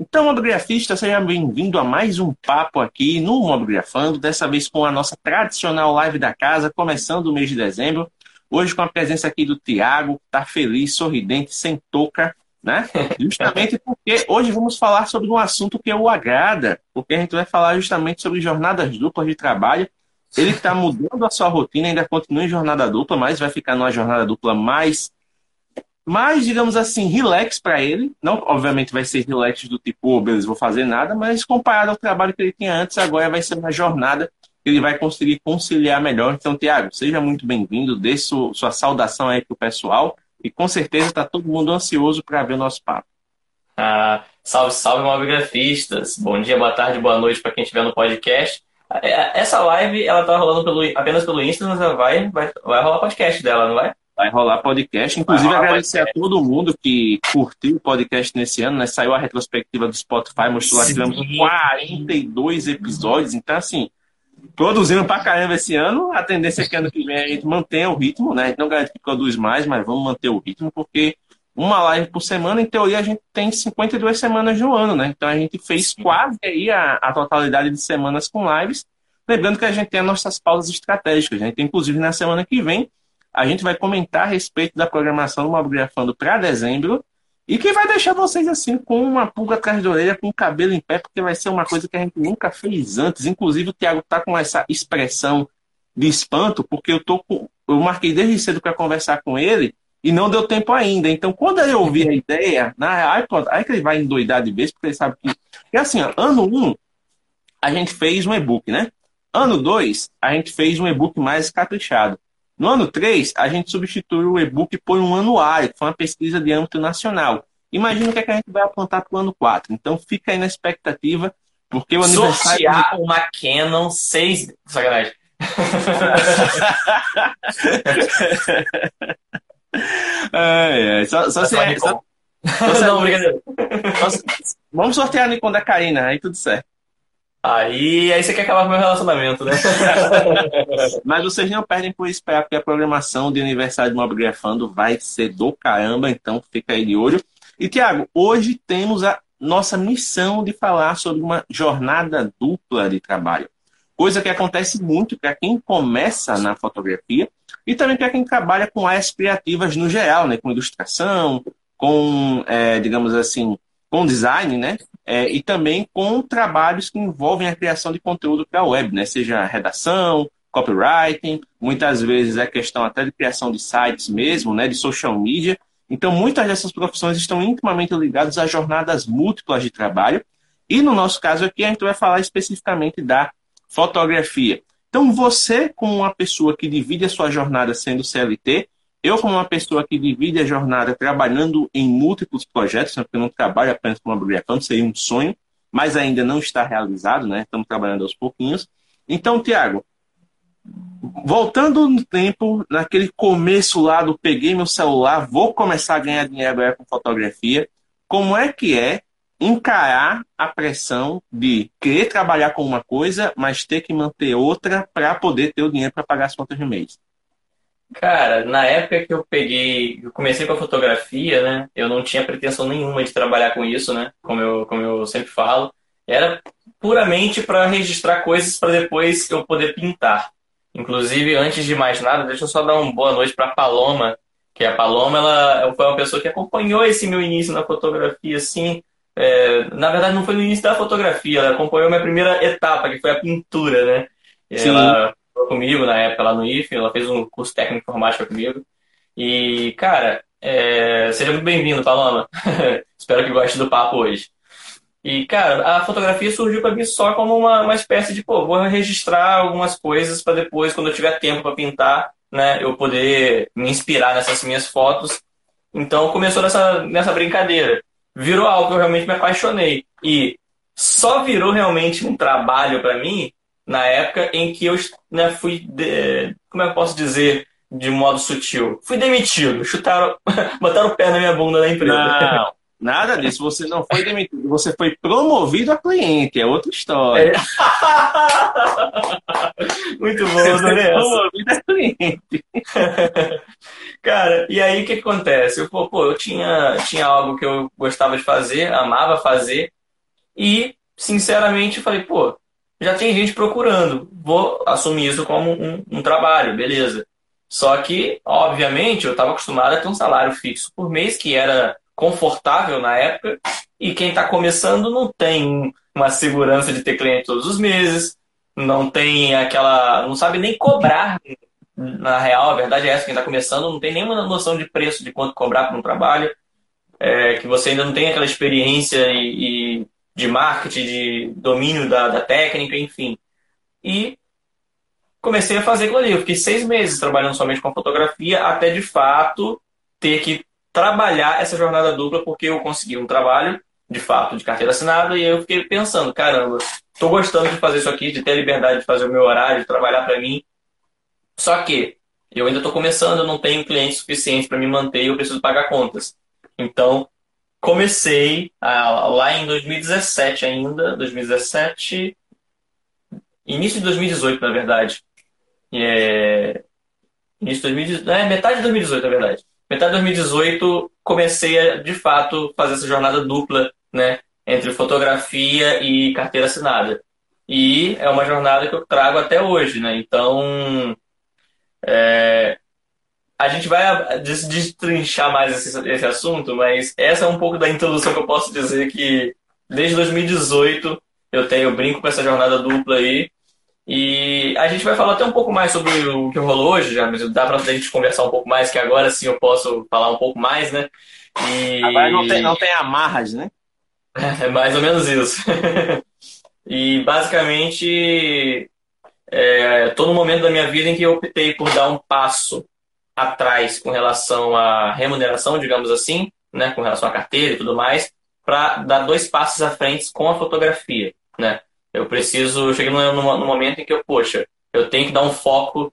Então, mobigrafista, seja bem-vindo a mais um papo aqui no Mobigrafando, dessa vez com a nossa tradicional live da casa, começando o mês de dezembro. Hoje com a presença aqui do Tiago, que está feliz, sorridente, sem touca, né? Justamente porque hoje vamos falar sobre um assunto que o agrada, porque a gente vai falar justamente sobre jornadas duplas de trabalho. Ele está mudando a sua rotina, ainda continua em jornada dupla, mas vai ficar numa jornada dupla mais mais, digamos assim, relax para ele. Não, obviamente, vai ser relax do tipo, oh, beleza, vou fazer nada, mas comparado ao trabalho que ele tinha antes, agora vai ser uma jornada que ele vai conseguir conciliar melhor. Então, Tiago, seja muito bem-vindo, dê sua, sua saudação aí pro pessoal e com certeza está todo mundo ansioso para ver o nosso papo. Ah, salve, salve, mobigrafistas! Bom dia, boa tarde, boa noite para quem estiver no podcast. É, essa live, ela tá rolando pelo, apenas pelo Insta, mas vai, vai, vai rolar podcast dela, não vai? Vai rolar podcast. Inclusive, rolar agradecer podcast. a todo mundo que curtiu o podcast nesse ano, né? Saiu a retrospectiva do Spotify, mostrou lá que tivemos 42 episódios. Então, assim, produzindo pra caramba esse ano. A tendência é que ano que vem a gente mantenha o ritmo, né? A gente não garante que produz mais, mas vamos manter o ritmo, porque uma live por semana, em teoria, a gente tem 52 semanas no ano, né? Então a gente fez quase aí a, a totalidade de semanas com lives. Lembrando que a gente tem as nossas pausas estratégicas. Gente tem, inclusive, na semana que vem, a gente vai comentar a respeito da programação do Mobigrafando para dezembro e que vai deixar vocês assim com uma pulga atrás da orelha, com o cabelo em pé, porque vai ser uma coisa que a gente nunca fez antes. Inclusive, o Thiago tá com essa expressão de espanto, porque eu tô com, eu marquei desde cedo para conversar com ele e não deu tempo ainda. Então, quando ele ouvir a ideia, na aí, aí que ele vai endoidar de vez, porque ele sabe que. é assim, ó, ano 1, um, a gente fez um e-book, né? Ano 2, a gente fez um e-book mais caprichado. No ano 3, a gente substitui o e-book por um anuário, que foi uma pesquisa de âmbito nacional. Imagina o que, é que a gente vai apontar para o ano 4. Então fica aí na expectativa, porque o aniversário. Sortear uma Canon 6. Sacanagem. é, é. Só, só, se, é, só, só, Não, brincadeira. Vamos sortear a Nikon da Karina, aí tudo certo. Aí, aí você quer acabar com o meu relacionamento, né? Mas vocês não perdem por esperar, porque a programação de aniversário do Mobgrafando vai ser do caramba, então fica aí de olho. E, Tiago, hoje temos a nossa missão de falar sobre uma jornada dupla de trabalho. Coisa que acontece muito para quem começa na fotografia e também para quem trabalha com áreas criativas no geral, né? com ilustração, com, é, digamos assim, com design, né? É, e também com trabalhos que envolvem a criação de conteúdo para a web, né? Seja redação, copywriting, muitas vezes é questão até de criação de sites mesmo, né? De social media. Então, muitas dessas profissões estão intimamente ligadas a jornadas múltiplas de trabalho. E no nosso caso aqui, a gente vai falar especificamente da fotografia. Então, você, como uma pessoa que divide a sua jornada sendo CLT, eu, como uma pessoa que divide a jornada trabalhando em múltiplos projetos, né, porque eu não trabalho apenas com uma biblioteca, seria um sonho, mas ainda não está realizado, né? Estamos trabalhando aos pouquinhos. Então, Tiago, voltando no tempo, naquele começo lá do peguei meu celular, vou começar a ganhar dinheiro agora com fotografia, como é que é encarar a pressão de querer trabalhar com uma coisa, mas ter que manter outra para poder ter o dinheiro para pagar as contas de mês? Cara, na época que eu peguei, eu comecei com a fotografia, né? Eu não tinha pretensão nenhuma de trabalhar com isso, né? Como eu, como eu sempre falo. Era puramente para registrar coisas para depois eu poder pintar. Inclusive, antes de mais nada, deixa eu só dar uma boa noite para Paloma, que a Paloma ela foi uma pessoa que acompanhou esse meu início na fotografia, assim. É, na verdade, não foi no início da fotografia, ela acompanhou minha primeira etapa, que foi a pintura, né? Sim. Ela comigo na época lá no IFE, ela fez um curso técnico de informática comigo. E, cara, é... seja muito bem-vindo, Paloma. Espero que goste do papo hoje. E, cara, a fotografia surgiu para mim só como uma, uma espécie de, pô, vou registrar algumas coisas para depois, quando eu tiver tempo para pintar, né, eu poder me inspirar nessas minhas fotos. Então começou nessa, nessa brincadeira. Virou algo que eu realmente me apaixonei. E só virou realmente um trabalho para mim na época em que eu né, fui, de, como é que eu posso dizer de modo sutil? Fui demitido, chutaram, botaram o pé na minha bunda da empresa. Não, nada disso. Você não foi demitido, você foi promovido a cliente, é outra história. É. Muito bom, adorei Promovido a cliente. Cara, e aí o que acontece? Eu, pô, eu tinha, tinha algo que eu gostava de fazer, amava fazer, e, sinceramente, falei, pô, já tem gente procurando, vou assumir isso como um, um trabalho, beleza. Só que, obviamente, eu estava acostumado a ter um salário fixo por mês, que era confortável na época, e quem está começando não tem uma segurança de ter cliente todos os meses, não tem aquela. não sabe nem cobrar. Na real, a verdade é essa: quem está começando não tem nenhuma noção de preço de quanto cobrar por um trabalho, é, que você ainda não tem aquela experiência e de marketing, de domínio da, da técnica, enfim. E comecei a fazer aquilo ali. Eu fiquei seis meses trabalhando somente com fotografia, até de fato ter que trabalhar essa jornada dupla, porque eu consegui um trabalho, de fato, de carteira assinada, e eu fiquei pensando, caramba, estou gostando de fazer isso aqui, de ter a liberdade de fazer o meu horário, de trabalhar para mim. Só que eu ainda estou começando, eu não tenho clientes suficientes para me manter eu preciso pagar contas. Então, comecei a, lá em 2017 ainda, 2017, início de 2018, na verdade. É, início de 2018, é, metade de 2018, na verdade. Metade de 2018 comecei a, de fato, fazer essa jornada dupla, né, entre fotografia e carteira assinada. E é uma jornada que eu trago até hoje, né? Então, é, a gente vai destrinchar mais esse, esse assunto, mas essa é um pouco da introdução que eu posso dizer que desde 2018 eu tenho eu brinco com essa jornada dupla aí. E a gente vai falar até um pouco mais sobre o que rolou hoje, já, mas dá pra gente conversar um pouco mais, que agora sim eu posso falar um pouco mais, né? E... Agora não tem, não tem amarras, né? É mais ou menos isso. e basicamente, é, tô no momento da minha vida em que eu optei por dar um passo atrás com relação à remuneração, digamos assim, né, com relação à carteira e tudo mais, para dar dois passos à frente com a fotografia, né? Eu preciso, eu cheguei no, no, momento em que eu, poxa, eu tenho que dar um foco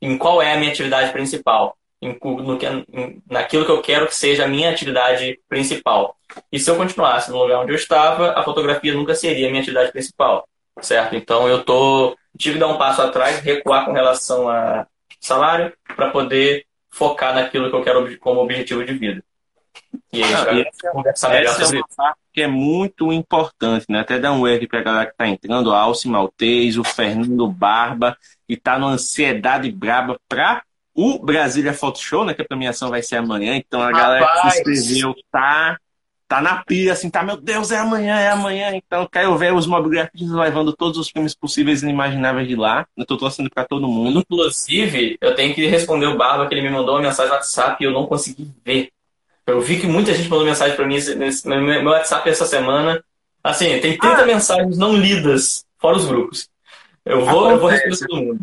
em qual é a minha atividade principal, em, no em, naquilo que eu quero que seja a minha atividade principal. E se eu continuasse no lugar onde eu estava, a fotografia nunca seria a minha atividade principal, certo? Então eu tô tive que dar um passo atrás, recuar com relação a salário para poder focar naquilo que eu quero como objetivo de vida. E aí, ah, essa, essa é uma parte que é muito importante, né? Até dar um erro para a galera que está entrando, a Alce Maltês, o Fernando Barba, que está numa ansiedade braba para o Brasília Photo Show, né? Que a premiação vai ser amanhã. Então a Rapaz. galera que se inscreveu tá tá na pia, assim, tá, meu Deus, é amanhã, é amanhã. Então, quero ver os mobigrafistas levando todos os filmes possíveis e inimagináveis de lá. Eu tô torcendo pra todo mundo. Inclusive, eu tenho que responder o Barba, que ele me mandou uma mensagem no WhatsApp e eu não consegui ver. Eu vi que muita gente mandou mensagem pra mim no meu WhatsApp essa semana. Assim, tem 30 ah. mensagens não lidas, fora os grupos. Eu vou, eu vou responder todo mundo.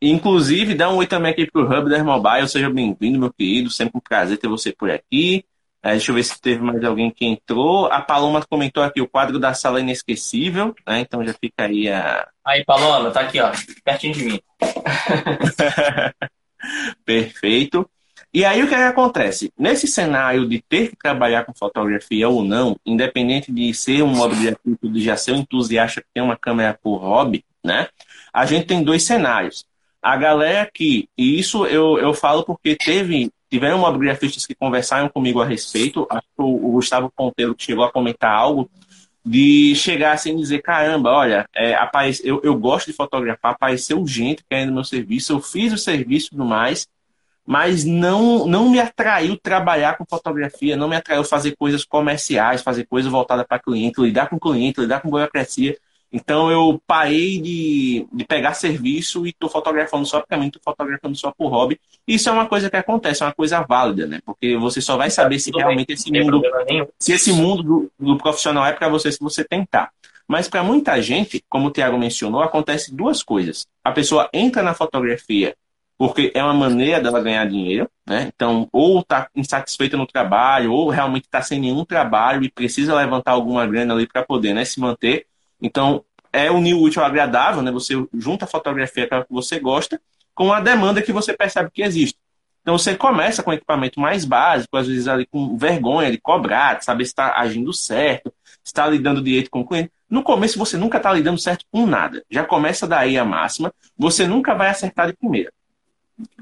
Inclusive, dá um oi também aqui pro Hub da Mobile. Seja bem-vindo, meu querido. Sempre um prazer ter você por aqui. É, deixa eu ver se teve mais alguém que entrou. A Paloma comentou aqui o quadro da sala inesquecível, né? Então já fica aí a. Aí, Paloma, tá aqui, ó, pertinho de mim. Perfeito. E aí o que, é que acontece? Nesse cenário de ter que trabalhar com fotografia ou não, independente de ser um objetivo, de já ser um entusiasta que tem uma câmera por hobby, né? A gente tem dois cenários. A galera que, e isso eu, eu falo porque teve tiveram mobigrafistas que conversaram comigo a respeito. Acho que o, Gustavo Ponteiro chegou a comentar algo de chegar assim e dizer, caramba, olha, é, aparece, eu, eu gosto de fotografar, apareceu gente querendo meu serviço, eu fiz o serviço e mais, mas não, não me atraiu trabalhar com fotografia, não me atraiu fazer coisas comerciais, fazer coisas voltadas para cliente, lidar com cliente, lidar com burocracia. Então eu parei de, de pegar serviço e estou fotografando só para mim, estou fotografando só por hobby. Isso é uma coisa que acontece, é uma coisa válida, né? Porque você só vai saber se realmente esse mundo, se esse mundo do, do profissional é para você se você tentar. Mas para muita gente, como o Tiago mencionou, acontece duas coisas. A pessoa entra na fotografia porque é uma maneira dela ganhar dinheiro, né? Então, ou está insatisfeita no trabalho, ou realmente está sem nenhum trabalho e precisa levantar alguma grana ali para poder né, se manter. Então, é unir o útil ao agradável, né? Você junta a fotografia que você gosta com a demanda que você percebe que existe. Então você começa com equipamento mais básico, às vezes ali com vergonha de cobrar, de saber se está agindo certo, se está lidando direito com o cliente. No começo você nunca está lidando certo com nada. Já começa daí a máxima, você nunca vai acertar de primeira.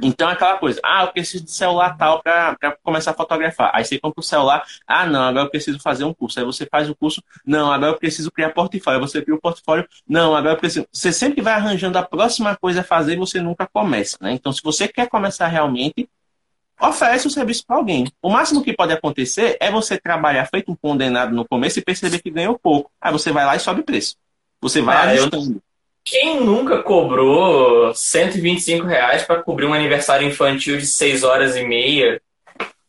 Então é aquela coisa, ah, eu preciso de celular tal para começar a fotografar. Aí você compra o celular, ah, não, agora eu preciso fazer um curso. Aí você faz o curso, não, agora eu preciso criar portfólio. Aí você cria o portfólio, não, agora eu preciso. Você sempre vai arranjando a próxima coisa a fazer e você nunca começa, né? Então, se você quer começar realmente, oferece o serviço para alguém. O máximo que pode acontecer é você trabalhar feito um condenado no começo e perceber que ganhou pouco. Aí você vai lá e sobe o preço. Você vai ah, ajustando. Eu... Quem nunca cobrou 125 reais para cobrir um aniversário infantil de 6 horas e meia,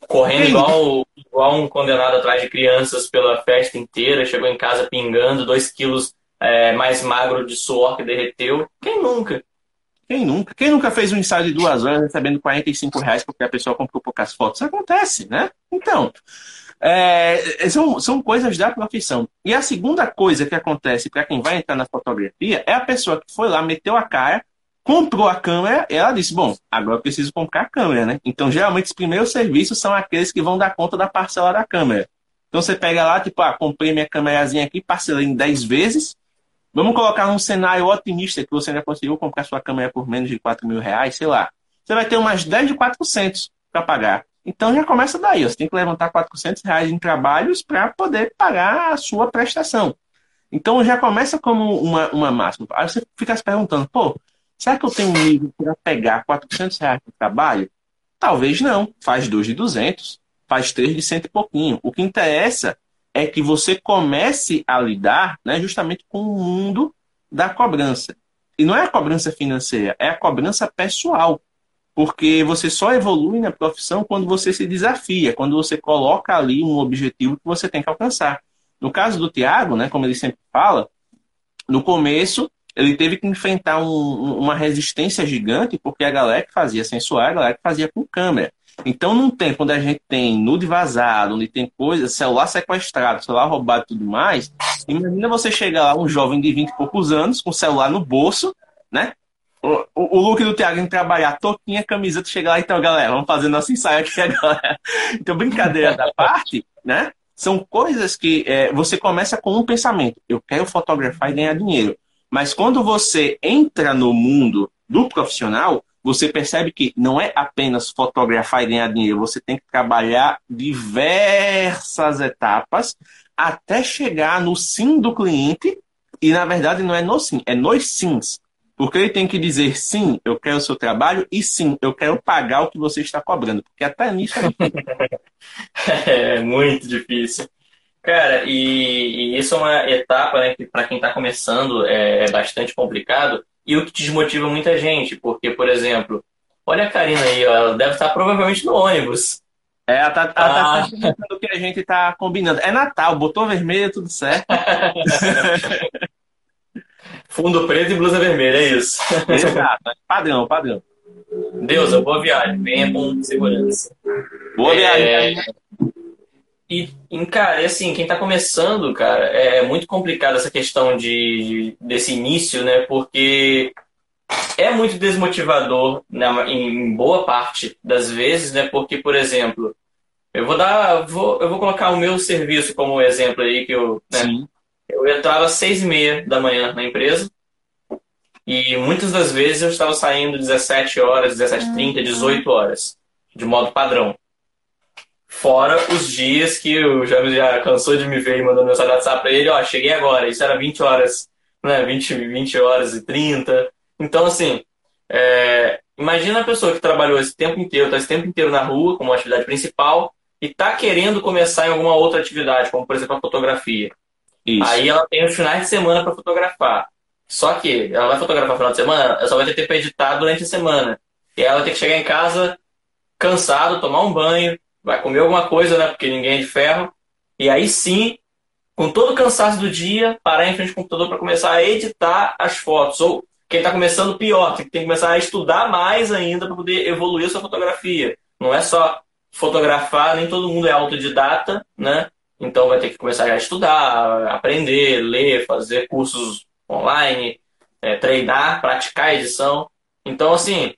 correndo igual, igual um condenado atrás de crianças pela festa inteira, chegou em casa pingando 2 quilos é, mais magro de suor que derreteu? Quem nunca? Quem nunca? Quem nunca fez um ensaio de duas horas recebendo 45 reais porque a pessoa comprou poucas fotos? Isso acontece, né? Então, é, são, são coisas da profissão. E a segunda coisa que acontece para quem vai entrar na fotografia é a pessoa que foi lá, meteu a cara, comprou a câmera, e ela disse: Bom, agora eu preciso comprar a câmera, né? Então, geralmente, os primeiros serviços são aqueles que vão dar conta da parcela da câmera. Então, você pega lá, tipo, ah, comprei minha câmerazinha aqui, parcelei em 10 vezes Vamos colocar um cenário otimista que você já conseguiu comprar sua câmera por menos de 4 mil reais, sei lá. Você vai ter umas 10 de 400 para pagar. Então já começa daí. Você tem que levantar 400 reais em trabalhos para poder pagar a sua prestação. Então já começa como uma, uma máxima. Aí você fica se perguntando, pô, será que eu tenho um nível para pegar 400 reais de trabalho? Talvez não. Faz dois de 200, faz três de cento e pouquinho. O que interessa é que você comece a lidar né, justamente com o mundo da cobrança. E não é a cobrança financeira, é a cobrança pessoal. Porque você só evolui na profissão quando você se desafia, quando você coloca ali um objetivo que você tem que alcançar. No caso do Tiago, né, como ele sempre fala, no começo ele teve que enfrentar um, uma resistência gigante, porque a galera que fazia sensual, a galera que fazia com câmera. Então, num tempo onde a gente tem nude vazado, onde tem coisas, celular sequestrado, celular roubado e tudo mais, imagina você chegar lá, um jovem de 20 e poucos anos, com o celular no bolso, né? O, o, look do Thiago trabalhar, toquinha, camiseta, chegar lá, então, galera, vamos fazer nosso ensaio aqui agora. Então, brincadeira da parte, né? São coisas que é, você começa com um pensamento: eu quero fotografar e ganhar dinheiro. Mas quando você entra no mundo do profissional, você percebe que não é apenas fotografar e ganhar dinheiro, você tem que trabalhar diversas etapas até chegar no sim do cliente. E na verdade não é no sim, é nos sims. Porque ele tem que dizer sim, eu quero o seu trabalho, e sim, eu quero pagar o que você está cobrando. Porque até nisso é, é muito difícil. Cara, e, e, isso é uma etapa né, que para quem está começando é, é bastante complicado, e o que desmotiva muita gente, porque, por exemplo, olha a Karina aí, ó, ela deve estar provavelmente no ônibus. É, ela tá, ela tá ah. tá o que a gente tá combinando. É Natal, botou vermelho, tudo certo. Fundo preto e blusa vermelha, é isso. Exato, padrão, padrão. Deus, boa viagem, venha com segurança. Boa é... viagem. E, cara, assim, quem está começando, cara, é, é muito complicado essa questão de, desse início, né? Porque é muito desmotivador né, em boa parte das vezes, né? Porque, por exemplo, eu vou dar, vou, eu vou colocar o meu serviço como exemplo aí que eu, né, eu entrava às seis e meia da manhã na empresa e muitas das vezes eu estava saindo 17 horas, 17h30, 18 horas, de modo padrão. Fora os dias que o James já cansou de me ver e mandou mensagem WhatsApp pra ele, ó, cheguei agora, isso era 20 horas, né, 20, 20 horas e 30. Então, assim, é, imagina a pessoa que trabalhou esse tempo inteiro, tá esse tempo inteiro na rua como atividade principal e tá querendo começar em alguma outra atividade, como por exemplo a fotografia. Isso. Aí ela tem os finais de semana para fotografar. Só que ela vai fotografar no final de semana, ela só vai ter tempo para editar durante a semana. E ela tem que chegar em casa cansado, tomar um banho, vai comer alguma coisa, né? Porque ninguém é de ferro. E aí sim, com todo o cansaço do dia, parar em frente ao computador para começar a editar as fotos. Ou Quem está começando, pior, tem que começar a estudar mais ainda para poder evoluir a sua fotografia. Não é só fotografar, nem todo mundo é autodidata, né? Então vai ter que começar a estudar, aprender, ler, fazer cursos online, é, treinar, praticar edição. Então, assim,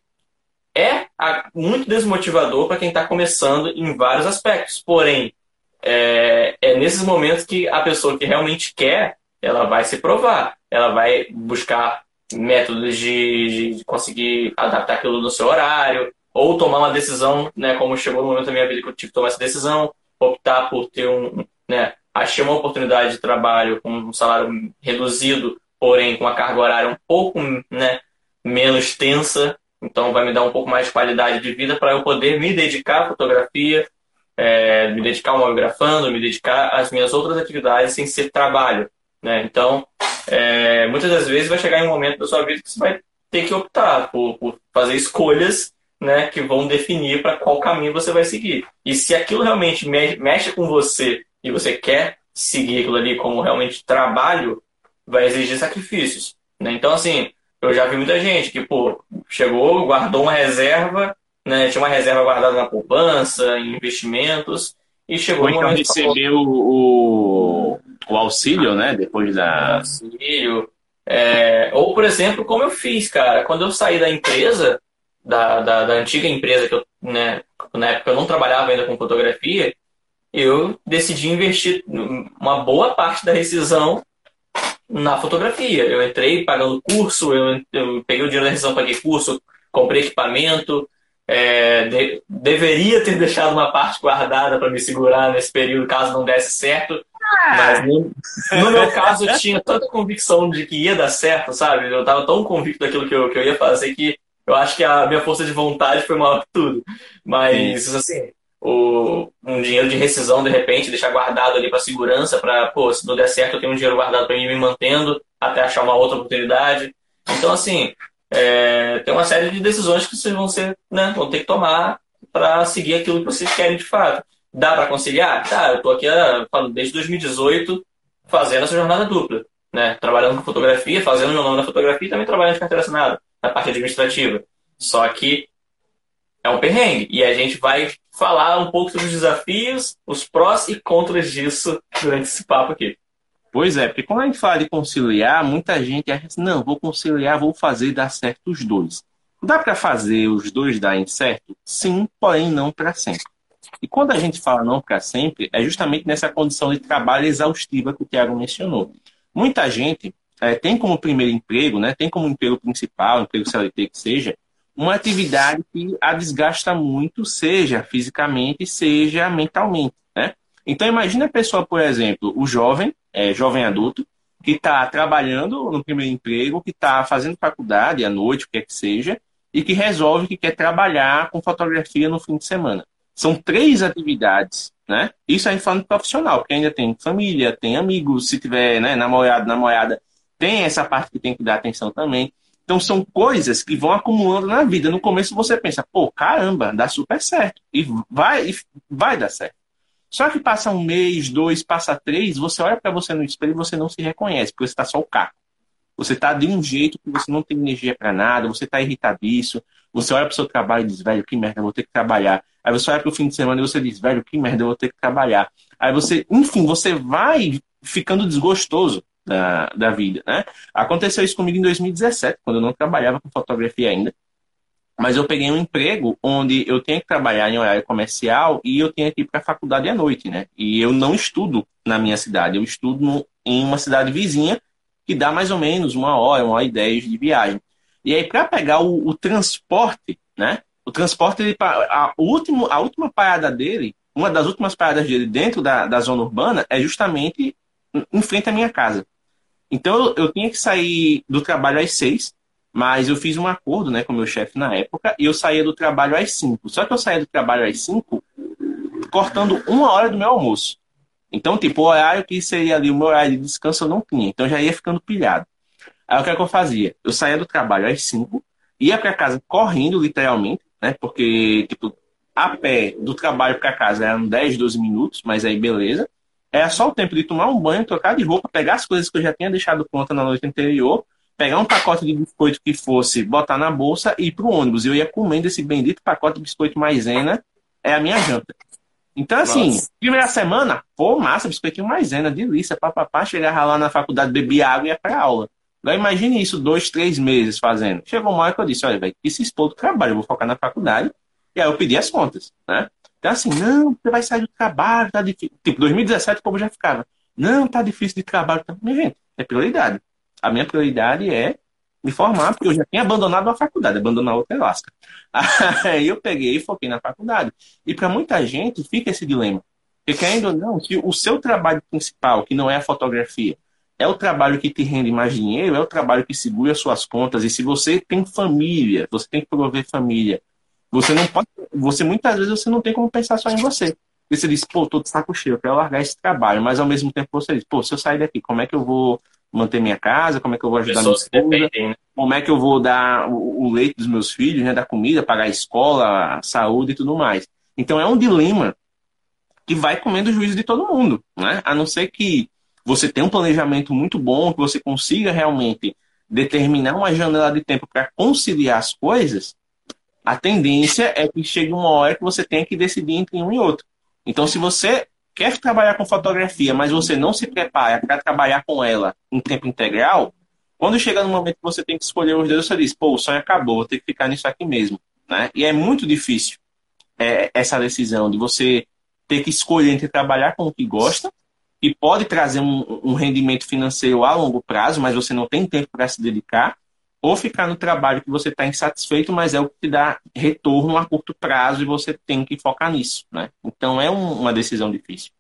é muito desmotivador para quem está começando em vários aspectos. Porém, é, é nesses momentos que a pessoa que realmente quer, ela vai se provar. Ela vai buscar métodos de, de conseguir adaptar aquilo no seu horário, ou tomar uma decisão, né, como chegou no momento da minha vida que eu tive que tomar essa decisão, optar por ter um, né, achei uma oportunidade de trabalho com um salário reduzido, porém com uma carga horária um pouco, né, menos tensa, então vai me dar um pouco mais de qualidade de vida para eu poder me dedicar à fotografia, é, me dedicar ao mobigrafando, me dedicar às minhas outras atividades sem ser trabalho. Né? Então, é, muitas das vezes vai chegar em um momento da sua vida que você vai ter que optar por, por fazer escolhas né, que vão definir para qual caminho você vai seguir. E se aquilo realmente mexe com você e você quer seguir aquilo ali como realmente trabalho, vai exigir sacrifícios. Né? Então, assim, eu já vi muita gente que, pô, chegou, guardou uma reserva, né, tinha uma reserva guardada na poupança, em investimentos, e chegou Ou então recebeu o, o auxílio, né, depois da... O auxílio. É, ou, por exemplo, como eu fiz, cara, quando eu saí da empresa, da, da, da antiga empresa que eu, né, na época eu não trabalhava ainda com fotografia, eu decidi investir uma boa parte da rescisão na fotografia. Eu entrei pagando curso, eu, eu peguei o dinheiro da rescisão, paguei curso, comprei equipamento. É, de, deveria ter deixado uma parte guardada para me segurar nesse período caso não desse certo. Mas no, no, meu caso eu tinha tanta convicção de que ia dar certo, sabe? Eu estava tão convicto daquilo que eu, que eu ia fazer que eu acho que a minha força de vontade foi maior que tudo. Mas, Sim. assim, o, um dinheiro de rescisão, de repente, deixar guardado ali para segurança, para, pô, se não der certo, eu tenho um dinheiro guardado para ir me mantendo até achar uma outra oportunidade. Então, assim, é, tem uma série de decisões que vocês vão, ser, né, vão ter que tomar para seguir aquilo que vocês querem de fato. Dá para conciliar? Tá, eu estou aqui falando desde 2018 fazendo essa jornada dupla, né? Trabalhando com fotografia, fazendo meu nome na fotografia e também trabalhando de carteira assinada, na parte administrativa. Só que é um perrengue. E a gente vai falar um pouco sobre os desafios, os prós e contras disso durante esse papo aqui. Pois é, porque quando a gente fala de conciliar, muita gente acha assim, não, vou conciliar, vou fazer dar certo os dois. Dá para fazer os dois darem certo? Sim, porém não para sempre. E quando a gente fala não para sempre, é justamente nessa condição de trabalho exaustiva que o Tiago mencionou. Muita gente é, tem como primeiro emprego, né, tem como emprego principal, emprego CLT que seja, uma atividade que a desgasta muito, seja fisicamente, seja mentalmente. Né? Então, imagine a pessoa, por exemplo, o jovem, é, jovem adulto, que está trabalhando no primeiro emprego, que está fazendo faculdade à noite, o que é que seja, e que resolve que quer trabalhar com fotografia no fim de semana. São três atividades, né? Isso a gente falando profissional, porque ainda tem família, tem amigos, se tiver né, namorado, namorada, tem essa parte que tem que dar atenção também. Então são coisas que vão acumulando na vida. No começo você pensa, pô, caramba, dá super certo. E vai, e vai dar certo. Só que passa um mês, dois, passa três, você olha para você no espelho e você não se reconhece, porque você está só o caco. Você está de um jeito que você não tem energia para nada, você está irritadiço, você olha para o seu trabalho e diz, velho, que merda, eu vou ter que trabalhar. Aí você olha para o fim de semana e você diz, velho, que merda, eu vou ter que trabalhar. Aí você, enfim, você vai ficando desgostoso da, da vida, né? Aconteceu isso comigo em 2017, quando eu não trabalhava com fotografia ainda. Mas eu peguei um emprego onde eu tinha que trabalhar em horário comercial e eu tinha que ir para a faculdade à noite, né? E eu não estudo na minha cidade, eu estudo no, em uma cidade vizinha que dá mais ou menos uma hora, uma hora e dez de viagem. E aí, para pegar o, o, transporte, né? O transporte, ele, a, último, a última parada dele, uma das últimas paradas dele dentro da, da zona urbana é justamente em frente à minha casa. Então eu, eu tinha que sair do trabalho às seis, mas eu fiz um acordo né, com meu chefe na época e eu saía do trabalho às cinco. Só que eu saía do trabalho às cinco cortando uma hora do meu almoço. Então, tipo, o horário que seria ali o meu horário de descanso eu não tinha. Então já ia ficando pilhado. Aí o que, é que eu fazia? Eu saía do trabalho às cinco, ia para casa correndo, literalmente, né? Porque, tipo, a pé do trabalho para casa eram 10, 12 minutos, mas aí beleza. Era só o tempo de tomar um banho, trocar de roupa, pegar as coisas que eu já tinha deixado pronta na noite anterior pegar um pacote de biscoito que fosse, botar na bolsa e ir pro ônibus. Eu ia comendo esse bendito pacote de biscoito maisena, é a minha janta. Então, assim, Nossa. primeira semana, pô, massa, biscoitinho maisena, delícia, papapá, chegava lá na faculdade, bebia água e ia pra aula. Agora imagine isso dois, três meses fazendo. Chegou uma hora que eu disse, olha, velho, que se expor do trabalho, eu vou focar na faculdade. E aí eu pedi as contas, né? Então, assim, não, você vai sair do trabalho, tá difícil. Tipo, 2017 o povo já ficava, não, tá difícil de trabalho. Tá... Minha gente, é prioridade. A minha prioridade é me formar, porque eu já tinha abandonado a faculdade, abandonar outra é lasca. Aí eu peguei e foquei na faculdade. E para muita gente fica esse dilema. Porque querendo ou não, se o seu trabalho principal, que não é a fotografia, é o trabalho que te rende mais dinheiro, é o trabalho que segura suas contas. E se você tem família, você tem que prover família. Você não pode, você muitas vezes você não tem como pensar só em você. E você diz, pô, tô de saco cheio, eu quero largar esse trabalho, mas ao mesmo tempo você diz, pô, se eu sair daqui, como é que eu vou manter minha casa, como é que eu vou ajudar minha esposa, né? como é que eu vou dar o, o leite dos meus filhos, né, dar comida, pagar a escola, a saúde e tudo mais. Então é um dilema que vai comendo o juízo de todo mundo, né? A não ser que você tenha um planejamento muito bom, que você consiga realmente determinar uma janela de tempo para conciliar as coisas, a tendência é que chegue uma hora que você tenha que decidir entre um e outro. Então, se você quer trabalhar com fotografia, mas você não se prepara para trabalhar com ela em tempo integral, quando chega no momento que você tem que escolher os dois, você diz, pô, o sonho acabou, vou ter que ficar nisso aqui mesmo. Né? E é muito difícil é, essa decisão de você ter que escolher entre trabalhar com o que gosta, e pode trazer um, um rendimento financeiro a longo prazo, mas você não tem tempo para se dedicar, ou ficar no trabalho que você está insatisfeito, mas é o que te dá retorno a curto prazo e você tem que focar nisso, né? Então é um, uma decisão difícil.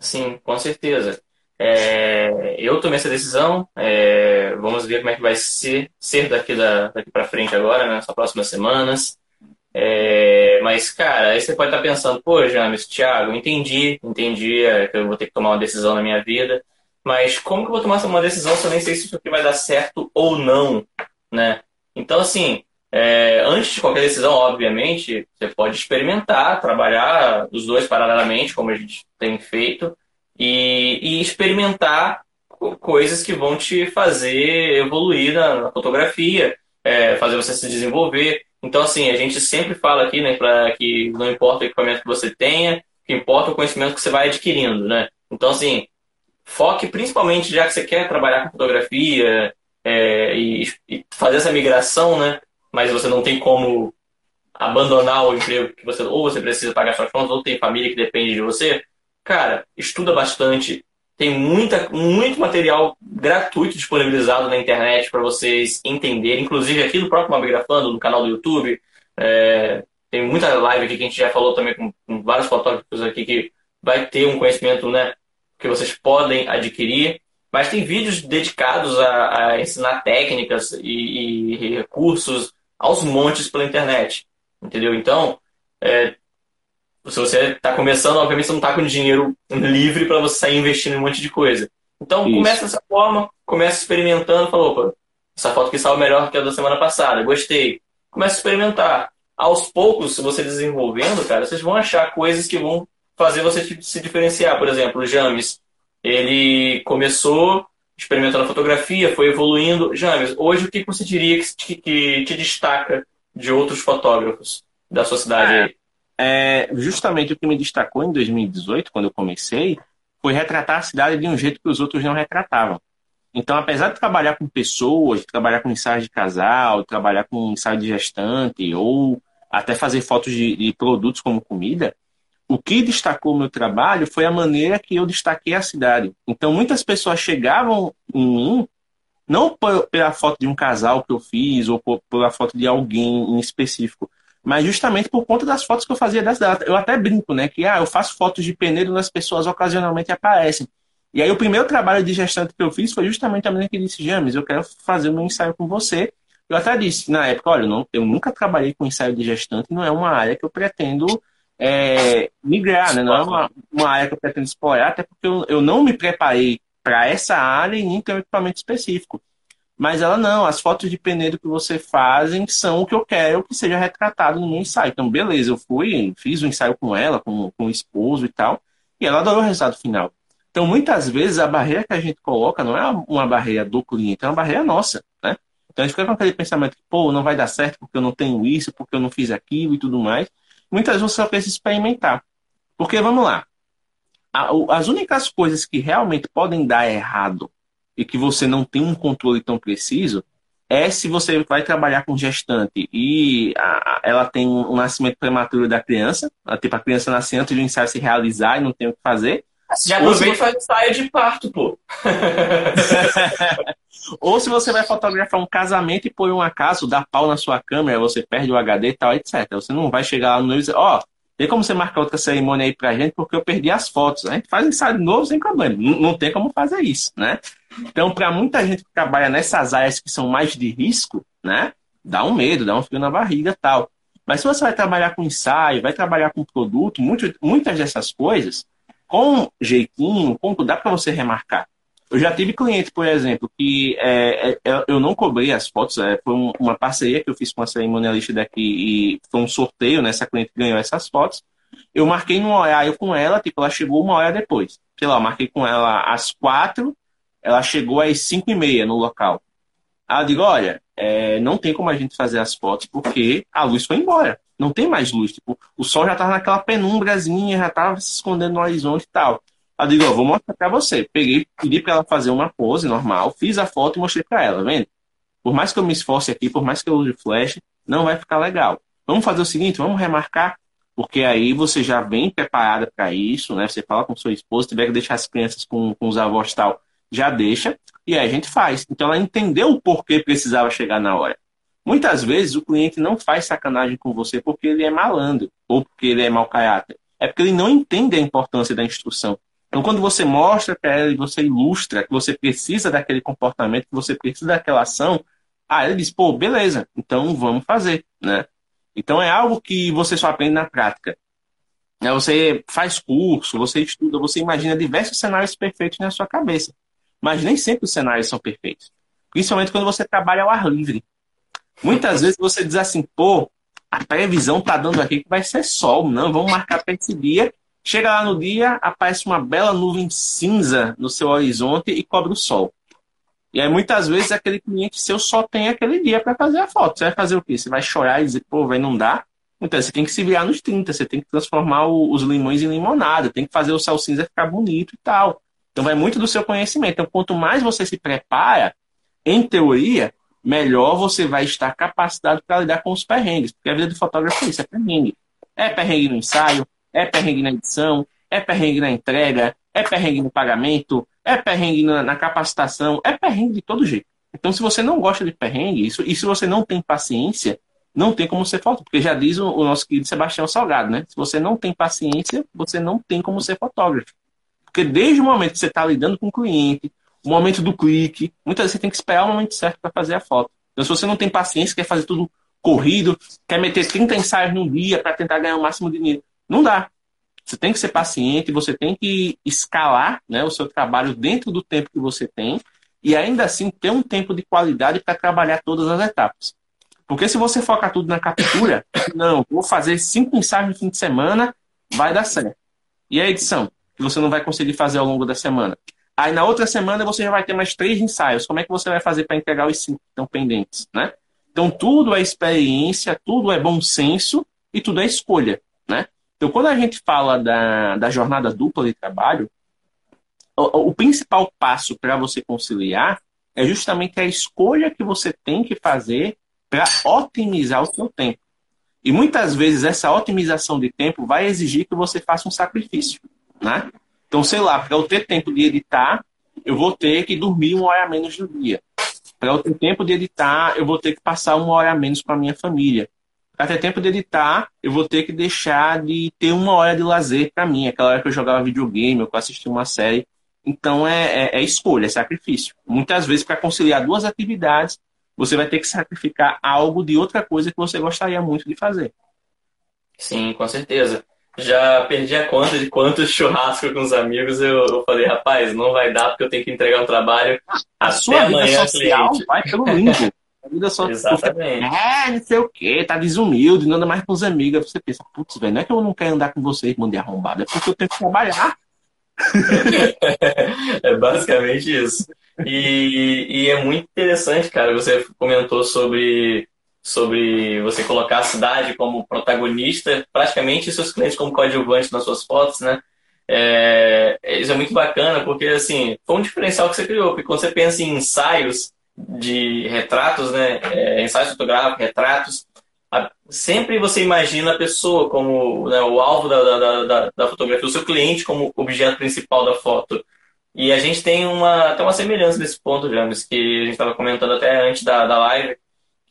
Sim, com certeza. É, eu tomei essa decisão. É, vamos ver como é que vai ser, ser daqui, da, daqui para frente agora, né, nas próximas semanas. É, mas, cara, aí você pode estar tá pensando, pô, James, Thiago, entendi, entendi é, que eu vou ter que tomar uma decisão na minha vida. Mas como que eu vou tomar uma decisão se eu nem sei se isso aqui vai dar certo ou não, né? Então, assim, é, antes de qualquer decisão, obviamente, você pode experimentar, trabalhar os dois paralelamente, como a gente tem feito, e, e experimentar coisas que vão te fazer evoluir na, na fotografia, é, fazer você se desenvolver. Então, assim, a gente sempre fala aqui, né, para que não importa o equipamento que você tenha, que importa o conhecimento que você vai adquirindo, né? Então, assim, foque principalmente, já que você quer trabalhar com fotografia é, e, e, fazer essa migração, né? Mas você não tem como abandonar o emprego que você ou você precisa pagar suas contas ou tem família que depende de você. Cara, estuda bastante. Tem muita, muito material gratuito disponibilizado na internet para vocês entenderem, inclusive aqui do próprio Mabigrafando, no canal do YouTube. É, tem muita live aqui que a gente já falou também com, com vários fotógrafos aqui que vai ter um conhecimento né, que vocês podem adquirir, mas tem vídeos dedicados a, a ensinar técnicas e, e, recursos aos montes pela internet, entendeu? Então, é, se você está começando, obviamente você não está com dinheiro livre para você sair investindo em um monte de coisa. Então, Isso. começa dessa forma, começa experimentando, falou, opa, essa foto que saiu melhor que a da semana passada, gostei. Começa a experimentar. Aos poucos, se você desenvolvendo, cara, vocês vão achar coisas que vão fazer você se diferenciar. Por exemplo, o James, ele começou experimentando fotografia, foi evoluindo. James, hoje o que você diria que te, que te destaca de outros fotógrafos da sua cidade? É, é, justamente o que me destacou em 2018, quando eu comecei, foi retratar a cidade de um jeito que os outros não retratavam. Então, apesar de trabalhar com pessoas, de trabalhar com ensaio de casal, de trabalhar com ensaio de gestante, ou até fazer fotos de, de produtos como comida, o que destacou meu trabalho foi a maneira que eu destaquei a cidade. Então, muitas pessoas chegavam em mim, não pela foto de um casal que eu fiz, ou pela foto de alguém em específico, mas justamente por conta das fotos que eu fazia das datas. Eu até brinco, né? Que ah, eu faço fotos de peneiro nas pessoas ocasionalmente aparecem. E aí o primeiro trabalho de gestante que eu fiz foi justamente a menina que disse, James, eu quero fazer meu ensaio com você. Eu até disse na época, olha, não, eu nunca trabalhei com ensaio de gestante, não é uma área que eu pretendo é, migrar, né? Não é uma, uma área que eu pretendo explorar, até porque eu, eu não me preparei para essa área e nem tenho equipamento específico. Mas ela não, as fotos de peneiro que você fazem são o que eu quero que seja retratado no meu ensaio. Então, beleza, eu fui, fiz o um ensaio com ela, com, com o esposo e tal, e ela adorou o resultado final. Então, muitas vezes, a barreira que a gente coloca não é uma barreira do cliente, é uma barreira nossa, né? Então, a gente fica com aquele pensamento que, pô, não vai dar certo porque eu não tenho isso, porque eu não fiz aquilo e tudo mais. Muitas vezes você só precisa experimentar. Porque, vamos lá, as únicas coisas que realmente podem dar errado e que você não tem um controle tão preciso é se você vai trabalhar com gestante e a, ela tem um nascimento prematuro da criança, a, tipo, a criança nasce antes do ensaio se realizar e não tem o que fazer. Já aproveita e faz ensaio de parto, pô. Ou se você vai fotografar um casamento e põe um acaso, dá pau na sua câmera, você perde o HD e tal, etc. Você não vai chegar lá no e dizer, ó, oh, tem como você marcar outra cerimônia aí pra gente, porque eu perdi as fotos. A gente faz ensaio de novo sem problema. Não, não tem como fazer isso, né? Então, para muita gente que trabalha nessas áreas que são mais de risco, né? Dá um medo, dá um frio na barriga e tal. Mas se você vai trabalhar com ensaio, vai trabalhar com produto, muito, muitas dessas coisas, com jeitinho, com, dá para você remarcar. Eu já tive cliente, por exemplo, que é, é, é, eu não cobrei as fotos, é, foi um, uma parceria que eu fiz com a cerimonialista daqui e foi um sorteio, né? Essa cliente ganhou essas fotos. Eu marquei num horário com ela, tipo, ela chegou uma hora depois. Sei lá, eu marquei com ela às quatro, ela chegou às cinco e meia no local. Aí eu digo, olha, é, não tem como a gente fazer as fotos porque a luz foi embora. Não tem mais luz. Tipo, o sol já estava naquela penumbrazinha, já estava se escondendo no horizonte e tal. Ela digo, vou mostrar para você. Peguei, pedi para ela fazer uma pose normal, fiz a foto e mostrei para ela, vendo? Por mais que eu me esforce aqui, por mais que eu use flash, não vai ficar legal. Vamos fazer o seguinte, vamos remarcar, porque aí você já vem preparada para isso, né? Você fala com sua esposa, tiver que deixar as crianças com, com os avós tal, já deixa, e aí a gente faz. Então ela entendeu o porquê precisava chegar na hora. Muitas vezes o cliente não faz sacanagem com você porque ele é malandro ou porque ele é mau caráter. É porque ele não entende a importância da instrução. Então, quando você mostra para ela e você ilustra que você precisa daquele comportamento, que você precisa daquela ação, aí ele diz, pô, beleza, então vamos fazer, né? Então, é algo que você só aprende na prática. Né? Você faz curso, você estuda, você imagina diversos cenários perfeitos na sua cabeça. Mas nem sempre os cenários são perfeitos. Principalmente quando você trabalha ao ar livre. Muitas vezes você diz assim, pô, a previsão tá dando aqui que vai ser sol, não, vamos marcar para esse dia Chega lá no dia, aparece uma bela nuvem cinza no seu horizonte e cobre o sol. E aí muitas vezes aquele cliente seu só tem aquele dia para fazer a foto. Você vai fazer o quê? Você vai chorar e dizer, pô, vai não dá? Então você tem que se virar nos 30, você tem que transformar os limões em limonada, tem que fazer o céu cinza ficar bonito e tal. Então vai muito do seu conhecimento. Então quanto mais você se prepara, em teoria, melhor você vai estar capacitado para lidar com os perrengues. Porque a vida do fotógrafo é isso, é perrengue. É perrengue no ensaio, é perrengue na edição, é perrengue na entrega, é perrengue no pagamento, é perrengue na, na capacitação, é perrengue de todo jeito. Então, se você não gosta de perrengue, isso, e se você não tem paciência, não tem como ser fotógrafo. Porque já diz o, o, nosso querido Sebastião Salgado, né? Se você não tem paciência, você não tem como ser fotógrafo. Porque desde o momento que você está lidando com o cliente, o momento do clique, muitas vezes você tem que esperar o momento certo para fazer a foto. Então, se você não tem paciência, quer fazer tudo corrido, quer meter 30 ensaios num dia para tentar ganhar o máximo de dinheiro, não dá. Você tem que ser paciente, você tem que escalar né, o seu trabalho dentro do tempo que você tem e ainda assim ter um tempo de qualidade para trabalhar todas as etapas. Porque se você focar tudo na captura, não, vou fazer cinco ensaios no fim de semana, vai dar certo. E a edição, que você não vai conseguir fazer ao longo da semana. Aí na outra semana você já vai ter mais três ensaios. Como é que você vai fazer para entregar os cinco que estão pendentes, né? Então tudo é experiência, tudo é bom senso e tudo é escolha, né? Então, quando a gente fala da, da jornada dupla de trabalho, o, o principal passo para você conciliar é justamente a escolha que você tem que fazer para otimizar o seu tempo. E muitas vezes essa otimização de tempo vai exigir que você faça um sacrifício, né? Então, sei lá, para eu ter tempo de editar, eu vou ter que dormir uma hora menos no dia. Para eu ter tempo de editar, eu vou ter que passar uma hora menos com a minha família para ter tempo de editar, eu vou ter que deixar de ter uma hora de lazer para mim, aquela hora que eu jogava videogame ou que eu assistia uma série. Então é, é, é escolha, é sacrifício. Muitas vezes, para conciliar duas atividades, você vai ter que sacrificar algo de outra coisa que você gostaria muito de fazer. Sim, com certeza. Já perdi a conta de quantos churrascos com os amigos eu, eu falei, rapaz, não vai dar porque eu tenho que entregar um trabalho a até sua amanhã, vida social cliente. vai pelo limbo. A vida só. Exatamente. É, não sei o quê, tá desumilde, não anda mais com os amigos. Você pensa, putz, velho, não é que eu não quero andar com você, irmão de arrombado, é porque eu tenho que trabalhar. é basicamente isso. E, e é muito interessante, cara, você comentou sobre, sobre você colocar a cidade como protagonista, praticamente seus clientes como coadjuvante nas suas fotos, né? É, isso é muito bacana, porque assim, foi um diferencial que você criou, porque quando você pensa em ensaios de retratos, né, é, ensaios fotográficos, retratos, a, sempre você imagina a pessoa como né, o alvo da, da, da, da, fotografia, o seu cliente como objeto principal da foto. E a gente tem uma, até uma semelhança nesse ponto, James, que a gente estava comentando até antes da, da live,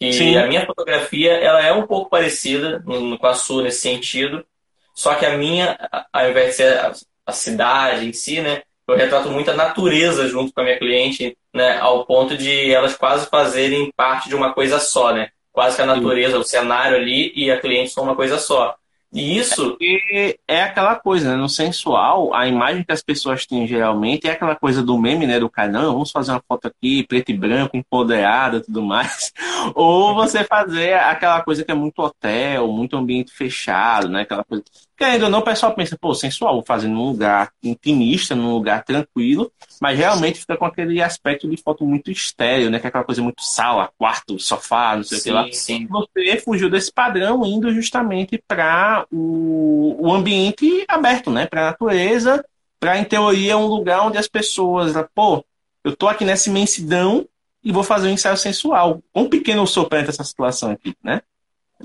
que Sim. a minha fotografia ela é um pouco parecida no, com a sua nesse sentido, só que a minha, ao invés de ser a, a cidade em si, né, eu retrato muito a natureza junto com a minha cliente, né, ao ponto de elas quase fazerem parte de uma coisa só, né? Quase que a natureza, Sim. o cenário ali e a cliente são uma coisa só. Isso. É, é aquela coisa, né? No sensual, a imagem que as pessoas têm geralmente é aquela coisa do meme, né? Do cara, não, vamos fazer uma foto aqui, preto e branco, empoderada tudo mais. Ou você fazer aquela coisa que é muito hotel, muito ambiente fechado, né? Aquela coisa. Querendo ou não, o pessoal pensa, pô, sensual, vou fazer num lugar intimista, num lugar tranquilo, mas realmente fica com aquele aspecto de foto muito estéreo, né? Que é aquela coisa muito sala, quarto, sofá, não sei o que lá. Sim. Você fugiu desse padrão indo justamente para o, o ambiente aberto, né? Para a natureza, para, em teoria, um lugar onde as pessoas, pô, eu tô aqui nessa imensidão e vou fazer um ensaio sensual. Quão pequeno sou perante essa situação aqui, né?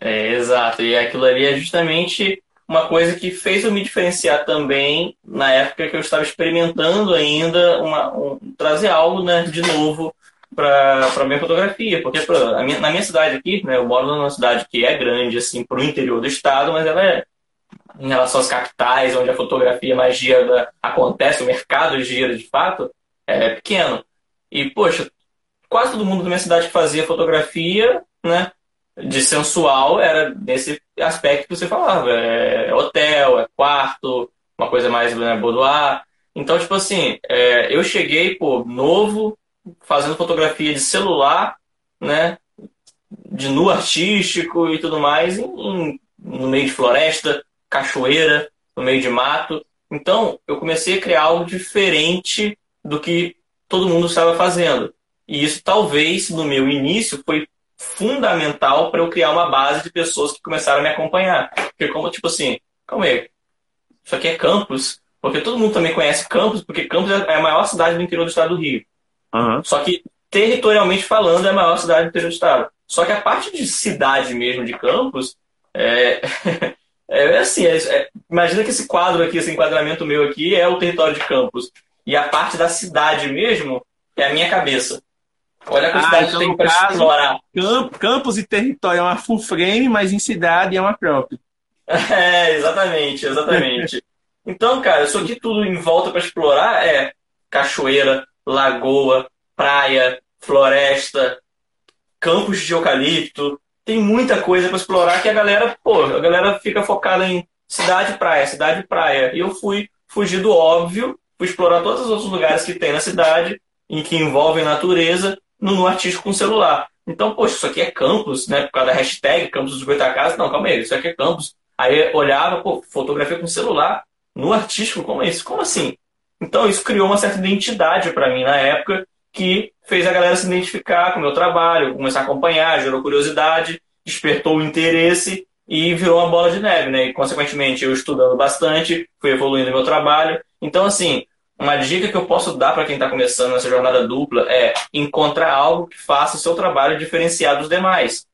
É, exato. E aquilo ali é justamente uma coisa que fez eu me diferenciar também na época que eu estava experimentando ainda uma, um, trazer algo né, de novo para a minha fotografia. Porque pra, minha, na minha cidade aqui, né, eu moro numa cidade que é grande assim, para o interior do estado, mas ela é, em relação às capitais, onde a fotografia mais gira acontece, o mercado gira de fato, é pequeno. E, poxa, quase todo mundo da minha cidade que fazia fotografia, né? De sensual era nesse aspecto que você falava. É hotel, é quarto, uma coisa mais né, boudoir. Então, tipo assim, é, eu cheguei, pô, novo, fazendo fotografia de celular, né? De nu artístico e tudo mais, em, em, no meio de floresta, cachoeira, no meio de mato. Então, eu comecei a criar algo diferente do que todo mundo estava fazendo. E isso talvez no meu início foi fundamental para eu criar uma base de pessoas que começaram a me acompanhar. Porque como, tipo assim, calma aí, isso aqui é campus, porque todo mundo também conhece Campos, porque Campos é a maior cidade do interior do estado do Rio. Uhum. Só que, territorialmente falando, é a maior cidade do interior do estado. Só que a parte de cidade mesmo de Campos é, é assim, é, é, imagina que esse quadro aqui, esse enquadramento meu aqui é o território de Campos. E a parte da cidade mesmo é a minha cabeça. Olha a quantidade ah, então, que tem para explorar. campos e território é uma full frame, mas em cidade é uma crop. É, exatamente, exatamente. então, cara, isso aqui tudo em volta para explorar é cachoeira, lagoa, praia, floresta, campos de eucalipto. Tem muita coisa para explorar que a galera, pô, a galera fica focada em cidade, praia, cidade, praia. E eu fui fugir do óbvio, fui explorar todos os outros lugares que tem na cidade, em que envolvem natureza, no, no artístico com celular. Então, poxa, isso aqui é campus, né? Por causa da hashtag campus dos Goitacazes. Não, calma aí, isso aqui é campus. Aí olhava, pô, fotografia com celular no artístico, como é isso? Como assim? Então, isso criou uma certa identidade para mim na época, que fez a galera se identificar com o meu trabalho, começar a acompanhar, gerou curiosidade, despertou o interesse e virou uma bola de neve, né? E, consequentemente, eu estudando bastante, fui evoluindo meu trabalho. Então, assim, uma dica que eu posso dar para quem está começando nessa jornada dupla é encontrar algo que faça o seu trabalho diferenciar dos demais.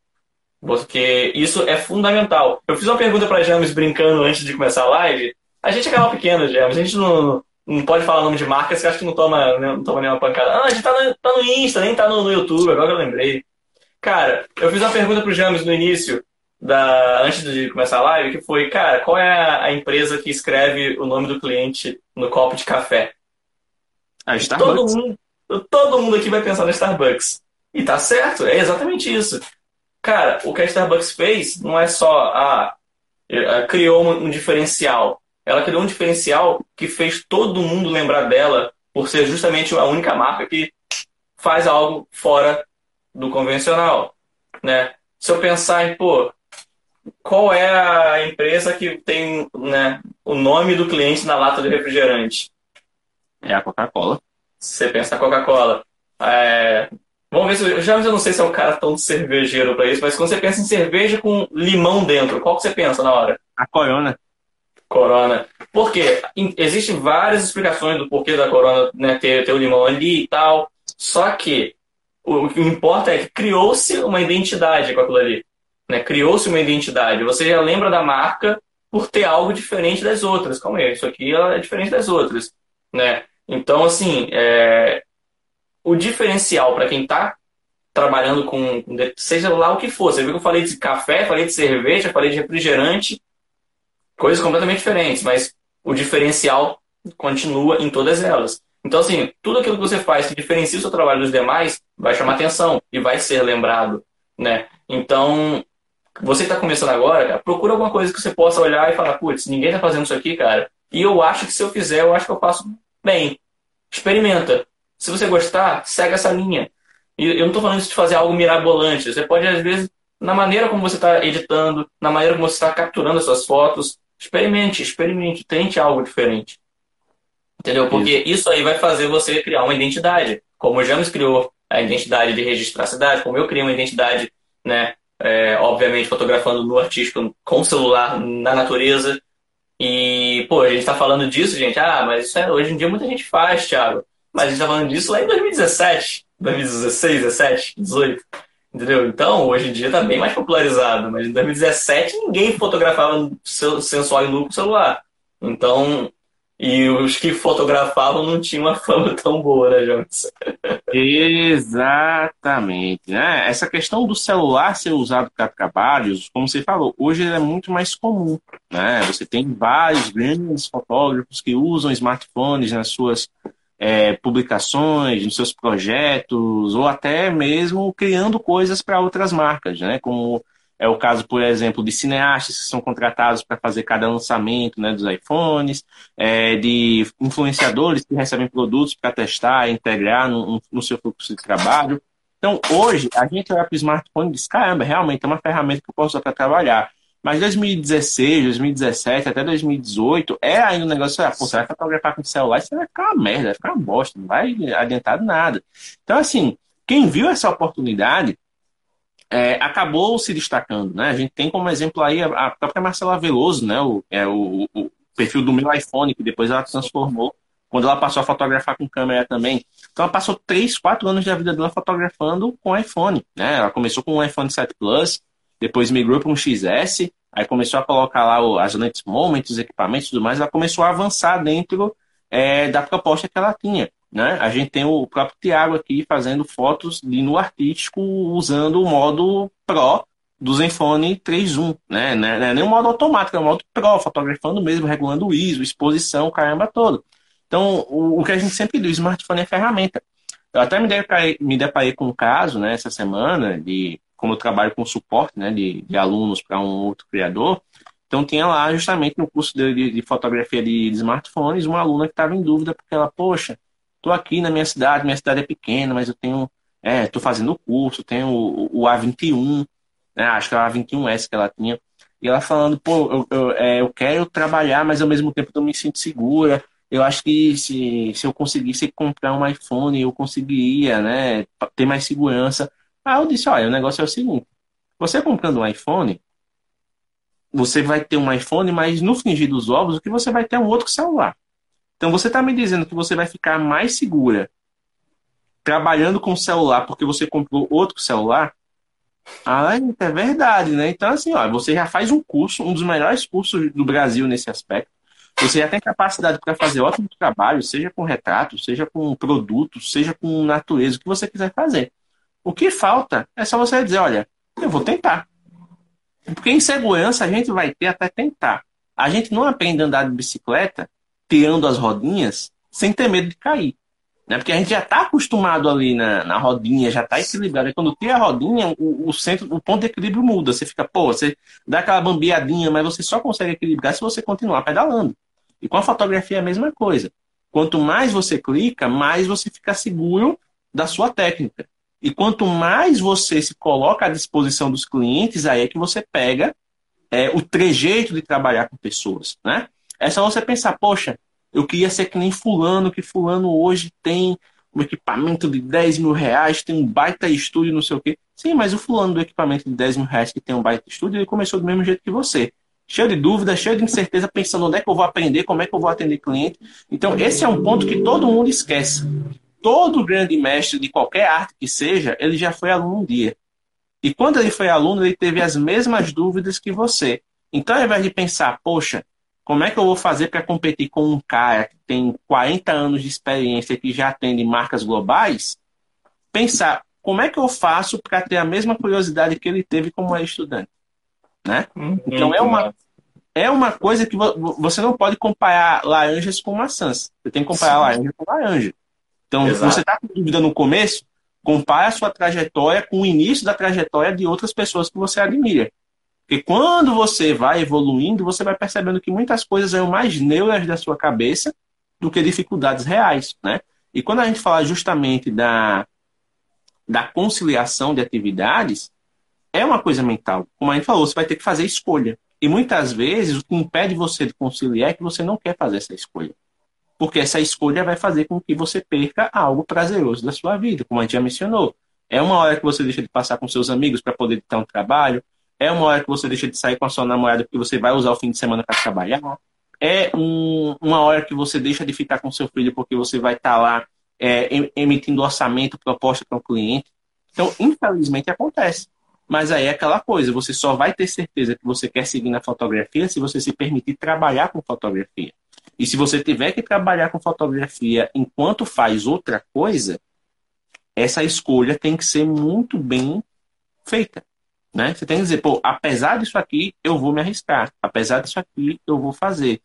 Porque isso é fundamental. Eu fiz uma pergunta para James brincando antes de começar a live. A gente é canal pequeno, James. A gente não, não pode falar nome de marcas que acho que não toma, não toma nenhuma pancada. Ah, a gente tá no, tá no Insta, nem tá no, no YouTube, agora eu lembrei. Cara, eu fiz uma pergunta pro James no início, da, antes de começar a live, que foi, cara, qual é a empresa que escreve o nome do cliente no copo de café? A Starbucks. Todo mundo, todo mundo aqui vai pensar na Starbucks. E tá certo, é exatamente isso. Cara, o que a Starbucks fez não é só a ah, criou um diferencial. Ela criou um diferencial que fez todo mundo lembrar dela por ser justamente a única marca que faz algo fora do convencional, né? Se eu pensar em, pô, qual é a empresa que tem né, o nome do cliente na lata de refrigerante? É a Coca-Cola. Você pensa na Coca-Cola. É... Vamos ver se eu, já eu não sei se é um cara tão cervejeiro para isso, mas quando você pensa em cerveja com limão dentro, qual que você pensa na hora? A Corona. Corona. Por quê? Existem várias explicações do porquê da Corona né, ter, ter o limão ali e tal. Só que o, que importa é que criou-se uma identidade com aquilo ali. Né? Criou-se uma identidade. Você já lembra da marca por ter algo diferente das outras. Calma aí, isso aqui é diferente das outras. Né? Então, assim, é... o diferencial para quem está trabalhando com, seja lá o que for. Você viu que eu falei de café, falei de cerveja, falei de refrigerante, coisas completamente diferentes, mas o diferencial continua em todas elas. Então, assim, tudo aquilo que você faz que diferencia o seu trabalho dos demais vai chamar atenção e vai ser lembrado, né? Então, você está começando agora, cara, procura alguma coisa que você possa olhar e falar, putz, ninguém está fazendo isso aqui, cara. E eu acho que se eu fizer, eu acho que eu faço bem. Experimenta. Se você gostar, segue essa linha. E eu não estou falando isso de fazer algo mirabolante. Você pode, às vezes, na maneira como você está editando, na maneira como você está capturando as suas fotos, experimente, experimente, tente algo diferente. Entendeu? Porque isso. isso aí vai fazer você criar uma identidade. Como o James criou a identidade de registrar a cidade, como eu criei uma identidade, né? É, obviamente fotografando no artístico com celular na natureza. E, pô, a gente tá falando disso, gente. Ah, mas isso é, hoje em dia muita gente faz, Thiago. Mas a gente tá falando disso lá em 2017, 2016, 17, 18. Entendeu? Então, hoje em dia tá bem mais popularizado. Mas em 2017 ninguém fotografava sensual e nu com celular. Então, e os que fotografavam não tinham uma fama tão boa, né, Jones? Exatamente. Né? Essa questão do celular ser usado para trabalhos, como você falou, hoje é muito mais comum. Né? Você tem vários grandes fotógrafos que usam smartphones nas suas é, publicações, nos seus projetos, ou até mesmo criando coisas para outras marcas, né? como é o caso, por exemplo, de cineastas que são contratados para fazer cada lançamento né, dos iPhones, é, de influenciadores que recebem produtos para testar, integrar no, no, seu fluxo de trabalho. Então, hoje, a gente olha para o smartphone e diz: caramba, realmente é uma ferramenta que eu posso usar para trabalhar. Mas 2016, 2017, até 2018, é ainda um negócio, ah, pô, você vai fotografar com celular, isso vai ficar uma merda, vai ficar uma bosta, não vai adiantar nada. Então, assim, quem viu essa oportunidade é, acabou se destacando. Né? A gente tem como exemplo aí a, própria Marcela Veloso, né? o, é, o, o, perfil do meu iPhone, que depois ela transformou quando ela passou a fotografar com câmera também. Então ela passou 3, 4 anos da vida dela fotografando com iPhone. Né? Ela começou com um iPhone 7 Plus, depois migrou para um XS, aí começou a colocar lá as lentes moments, os equipamentos e tudo mais, ela começou a avançar dentro é, da proposta que ela tinha. Né? A gente tem o próprio Tiago aqui fazendo fotos de no artístico usando o modo Pro do Zenfone 3.1, né? Não é nem o modo automático, é o modo Pro, fotografando mesmo, regulando o ISO, exposição, caramba todo. Então, o, o que a gente sempre diz, smartphone é ferramenta. Eu até me deparei, me deparei com um caso, né, essa semana, de como eu trabalho com suporte, né, de, de alunos para um outro criador, então tinha lá justamente no curso de, de fotografia de, de, smartphones uma aluna que estava em dúvida porque ela, poxa, Estou aqui na minha cidade, minha cidade é pequena, mas eu tenho. Estou é, fazendo o curso, tenho o, o A21, né, acho que é o A21S que ela tinha. E ela falando, pô, eu, eu, é, eu quero trabalhar, mas ao mesmo tempo eu me sinto segura. Eu acho que se, se eu conseguisse comprar um iPhone, eu conseguiria, né, ter mais segurança. Aí eu disse, olha, o negócio é o seguinte, você comprando um iPhone, você vai ter um iPhone, mas no fingir dos ovos, o que você vai ter é um outro celular. Então você está me dizendo que você vai ficar mais segura trabalhando com celular porque você comprou outro celular? Ah, é verdade, né? Então, assim, ó, você já faz um curso, um dos melhores cursos do Brasil nesse aspecto. Você já tem capacidade para fazer ótimo trabalho, seja com retrato, seja com produto, seja com natureza, o que você quiser fazer. O que falta é só você dizer, olha, eu vou tentar. Porque insegurança a gente vai ter até tentar. A gente não aprende a andar de bicicleta tirando as rodinhas sem ter medo de cair. Né? Porque a gente já está acostumado ali na, na rodinha, já está equilibrado. E quando tira a rodinha, o, o, centro, o ponto de equilíbrio muda. Você fica, pô, você dá aquela bambeadinha, mas você só consegue equilibrar se você continuar pedalando. E com a fotografia é a mesma coisa. Quanto mais você clica, mais você fica seguro da sua técnica. E quanto mais você se coloca à disposição dos clientes, aí é que você pega é, o trejeito de trabalhar com pessoas, né? É só você pensar, poxa, eu queria ser que nem fulano, que fulano hoje tem um equipamento de 10 mil reais, tem um baita estúdio, não sei o quê. Sim, mas o fulano do equipamento de 10 mil reais que tem um baita estúdio, ele começou do mesmo jeito que você. Cheio de dúvidas, cheio de incerteza, pensando onde é que eu vou aprender, como é que eu vou atender cliente. Então, esse é um ponto que todo mundo esquece. Todo grande mestre de qualquer arte que seja, ele já foi aluno um dia. E quando ele foi aluno, ele teve as mesmas dúvidas que você. Então, ao invés de pensar, poxa, como é que eu vou fazer para competir com um cara que tem 40 anos de experiência e que já atende marcas globais? Pensar como é que eu faço para ter a mesma curiosidade que ele teve como estudante, né? Uhum. Então é uma é uma coisa que você não pode comparar laranjas com maçãs. Você tem que comparar Sim. laranja com laranja. Então, Exato. se você está com dúvida no começo, compare a sua trajetória com o início da trajetória de outras pessoas que você admira. Porque quando você vai evoluindo, você vai percebendo que muitas coisas são mais neuras da sua cabeça do que dificuldades reais, né? E quando a gente fala justamente da, da conciliação de atividades, é uma coisa mental. Como a gente falou, você vai ter que fazer escolha. E muitas vezes o que impede você de conciliar é que você não quer fazer essa escolha. Porque essa escolha vai fazer com que você perca algo prazeroso da sua vida, como a gente já mencionou. É uma hora que você deixa de passar com seus amigos para poder ter um trabalho, é uma hora que você deixa de sair com a sua namorada porque você vai usar o fim de semana para trabalhar. É um, uma hora que você deixa de ficar com seu filho porque você vai estar tá lá é, emitindo orçamento, proposta para um cliente. Então, infelizmente, acontece. Mas aí é aquela coisa, você só vai ter certeza que você quer seguir na fotografia se você se permitir trabalhar com fotografia. E se você tiver que trabalhar com fotografia enquanto faz outra coisa, essa escolha tem que ser muito bem feita. Né? Você tem que dizer, pô, apesar disso aqui, eu vou me arriscar. Apesar disso aqui, eu vou fazer.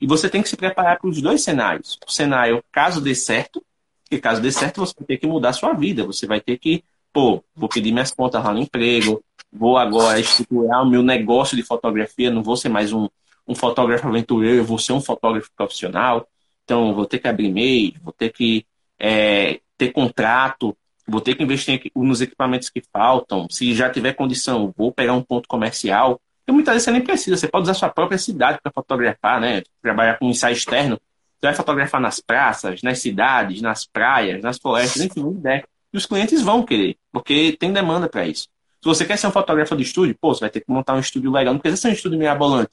E você tem que se preparar para os dois cenários. O cenário, caso dê certo, e caso dê certo, você vai ter que mudar a sua vida. Você vai ter que, pô, vou pedir minhas contas lá no emprego, vou agora estruturar o meu negócio de fotografia, não vou ser mais um, um fotógrafo aventureiro, eu vou ser um fotógrafo profissional. Então, vou ter que abrir e-mail, vou ter que é, ter contrato, vou ter que investir nos equipamentos que faltam. Se já tiver condição, vou pegar um ponto comercial. E muitas vezes você nem precisa, você pode usar sua própria cidade para fotografar, né? Trabalhar com ensaio externo. Você vai fotografar nas praças, nas cidades, nas praias, nas florestas, enfim, uma ideia. E os clientes vão querer, porque tem demanda para isso. Se você quer ser um fotógrafo de estúdio, pô, você vai ter que montar um estúdio legal. Não precisa ser um estúdio meio abolante,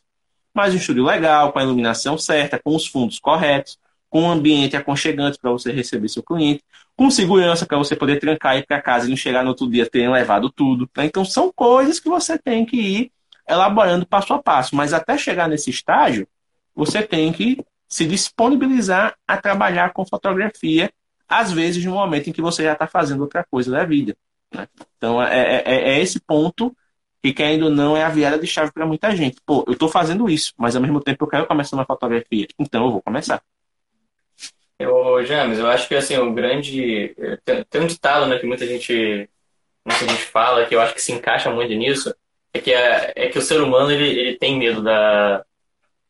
mas um estúdio legal, com a iluminação certa, com os fundos corretos, com um ambiente aconchegante para você receber seu cliente, com segurança para você poder trancar e ir para casa e não chegar no outro dia terem levado tudo. Né? Então são coisas que você tem que ir elaborando passo a passo. Mas até chegar nesse estágio, você tem que se disponibilizar a trabalhar com fotografia, às vezes no momento em que você já está fazendo outra coisa da vida. Né? Então é, é, é, esse ponto que, querendo ou não, é a virada de chave para muita gente. Pô, eu estou fazendo isso, mas ao mesmo tempo eu quero começar uma fotografia. Então eu vou começar. Eu, James, eu acho que assim, o grande. Tem, tem, um ditado né, que muita gente, muita gente fala, que eu acho que se encaixa muito nisso, é que, é, é que o ser humano ele, ele tem medo da,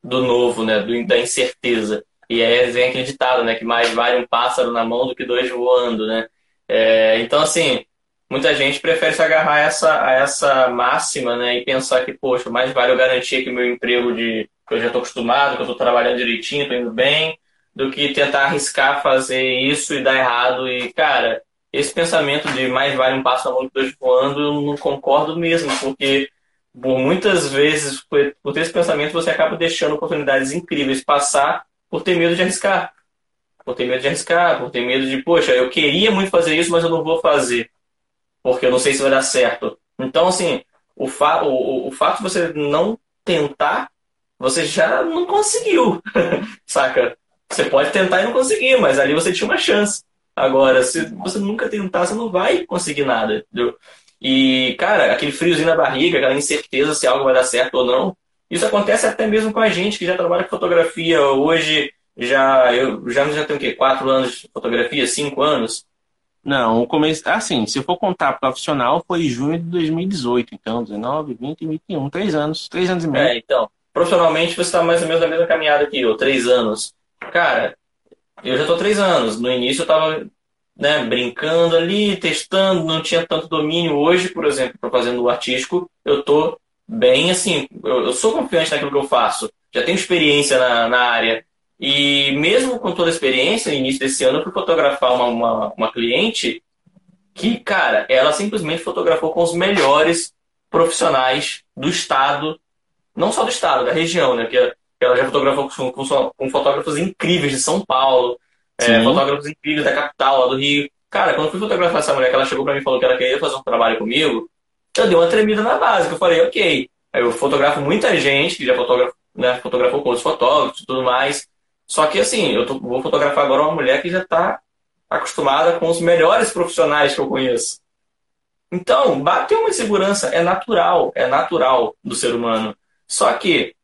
do novo, né, do, da incerteza. E aí vem aquele ditado, né, que mais vale um pássaro na mão do que dois voando, né? É, então, assim, muita gente prefere se agarrar a essa, a essa máxima, né, e pensar que, poxa, mais vale eu garantir que meu emprego de que eu já estou acostumado, que eu estou trabalhando direitinho, estou indo bem, do que tentar arriscar fazer isso e dar errado. E, cara, esse pensamento de mais vale um passo na mão que dois voando, eu não concordo mesmo, porque por muitas vezes, por ter esse pensamento, você acaba deixando oportunidades incríveis passar por ter medo de arriscar. Por ter medo de arriscar, por ter medo de, poxa, eu queria muito fazer isso, mas eu não vou fazer, porque eu não sei se vai dar certo. Então, assim, o, fa o, o fato de você não tentar, você já não conseguiu, saca? Você pode tentar e não conseguir, mas ali você tinha uma chance. Agora, se você nunca tentar, você não vai conseguir nada. Entendeu? E, cara, aquele friozinho na barriga, aquela incerteza se algo vai dar certo ou não, isso acontece até mesmo com a gente que já trabalha com fotografia. Hoje, já eu já, já tenho o quê? Quatro anos de fotografia? Cinco anos? Não, o começo. Assim, se eu for contar profissional, foi junho de 2018. Então, 19, 20, 21. Três anos. Três anos e meio. É, então. Profissionalmente, você está mais ou menos na mesma caminhada que eu. Três anos. Cara, eu já tô três anos. No início eu tava né, brincando ali, testando, não tinha tanto domínio. Hoje, por exemplo, para fazendo o artístico, eu tô bem assim, eu, eu, sou confiante naquilo que eu faço. Já tenho experiência na, na área. E mesmo com toda a experiência, no início desse ano, eu fui fotografar uma, uma, uma cliente que, cara, ela simplesmente fotografou com os melhores profissionais do estado, não só do estado, da região, né? Porque ela já fotografou com, com, com fotógrafos incríveis de São Paulo, é, fotógrafos incríveis da capital, lá do Rio. Cara, quando eu fui fotografar essa mulher, que ela chegou pra mim e falou que ela queria fazer um trabalho comigo, eu dei uma tremida na base, que eu falei, ok. Aí eu fotografo muita gente que já fotografou, né, fotografou com outros fotógrafos e tudo mais. Só que assim, eu tô, vou fotografar agora uma mulher que já está acostumada com os melhores profissionais que eu conheço. Então, bater uma insegurança é natural, é natural do ser humano. Só que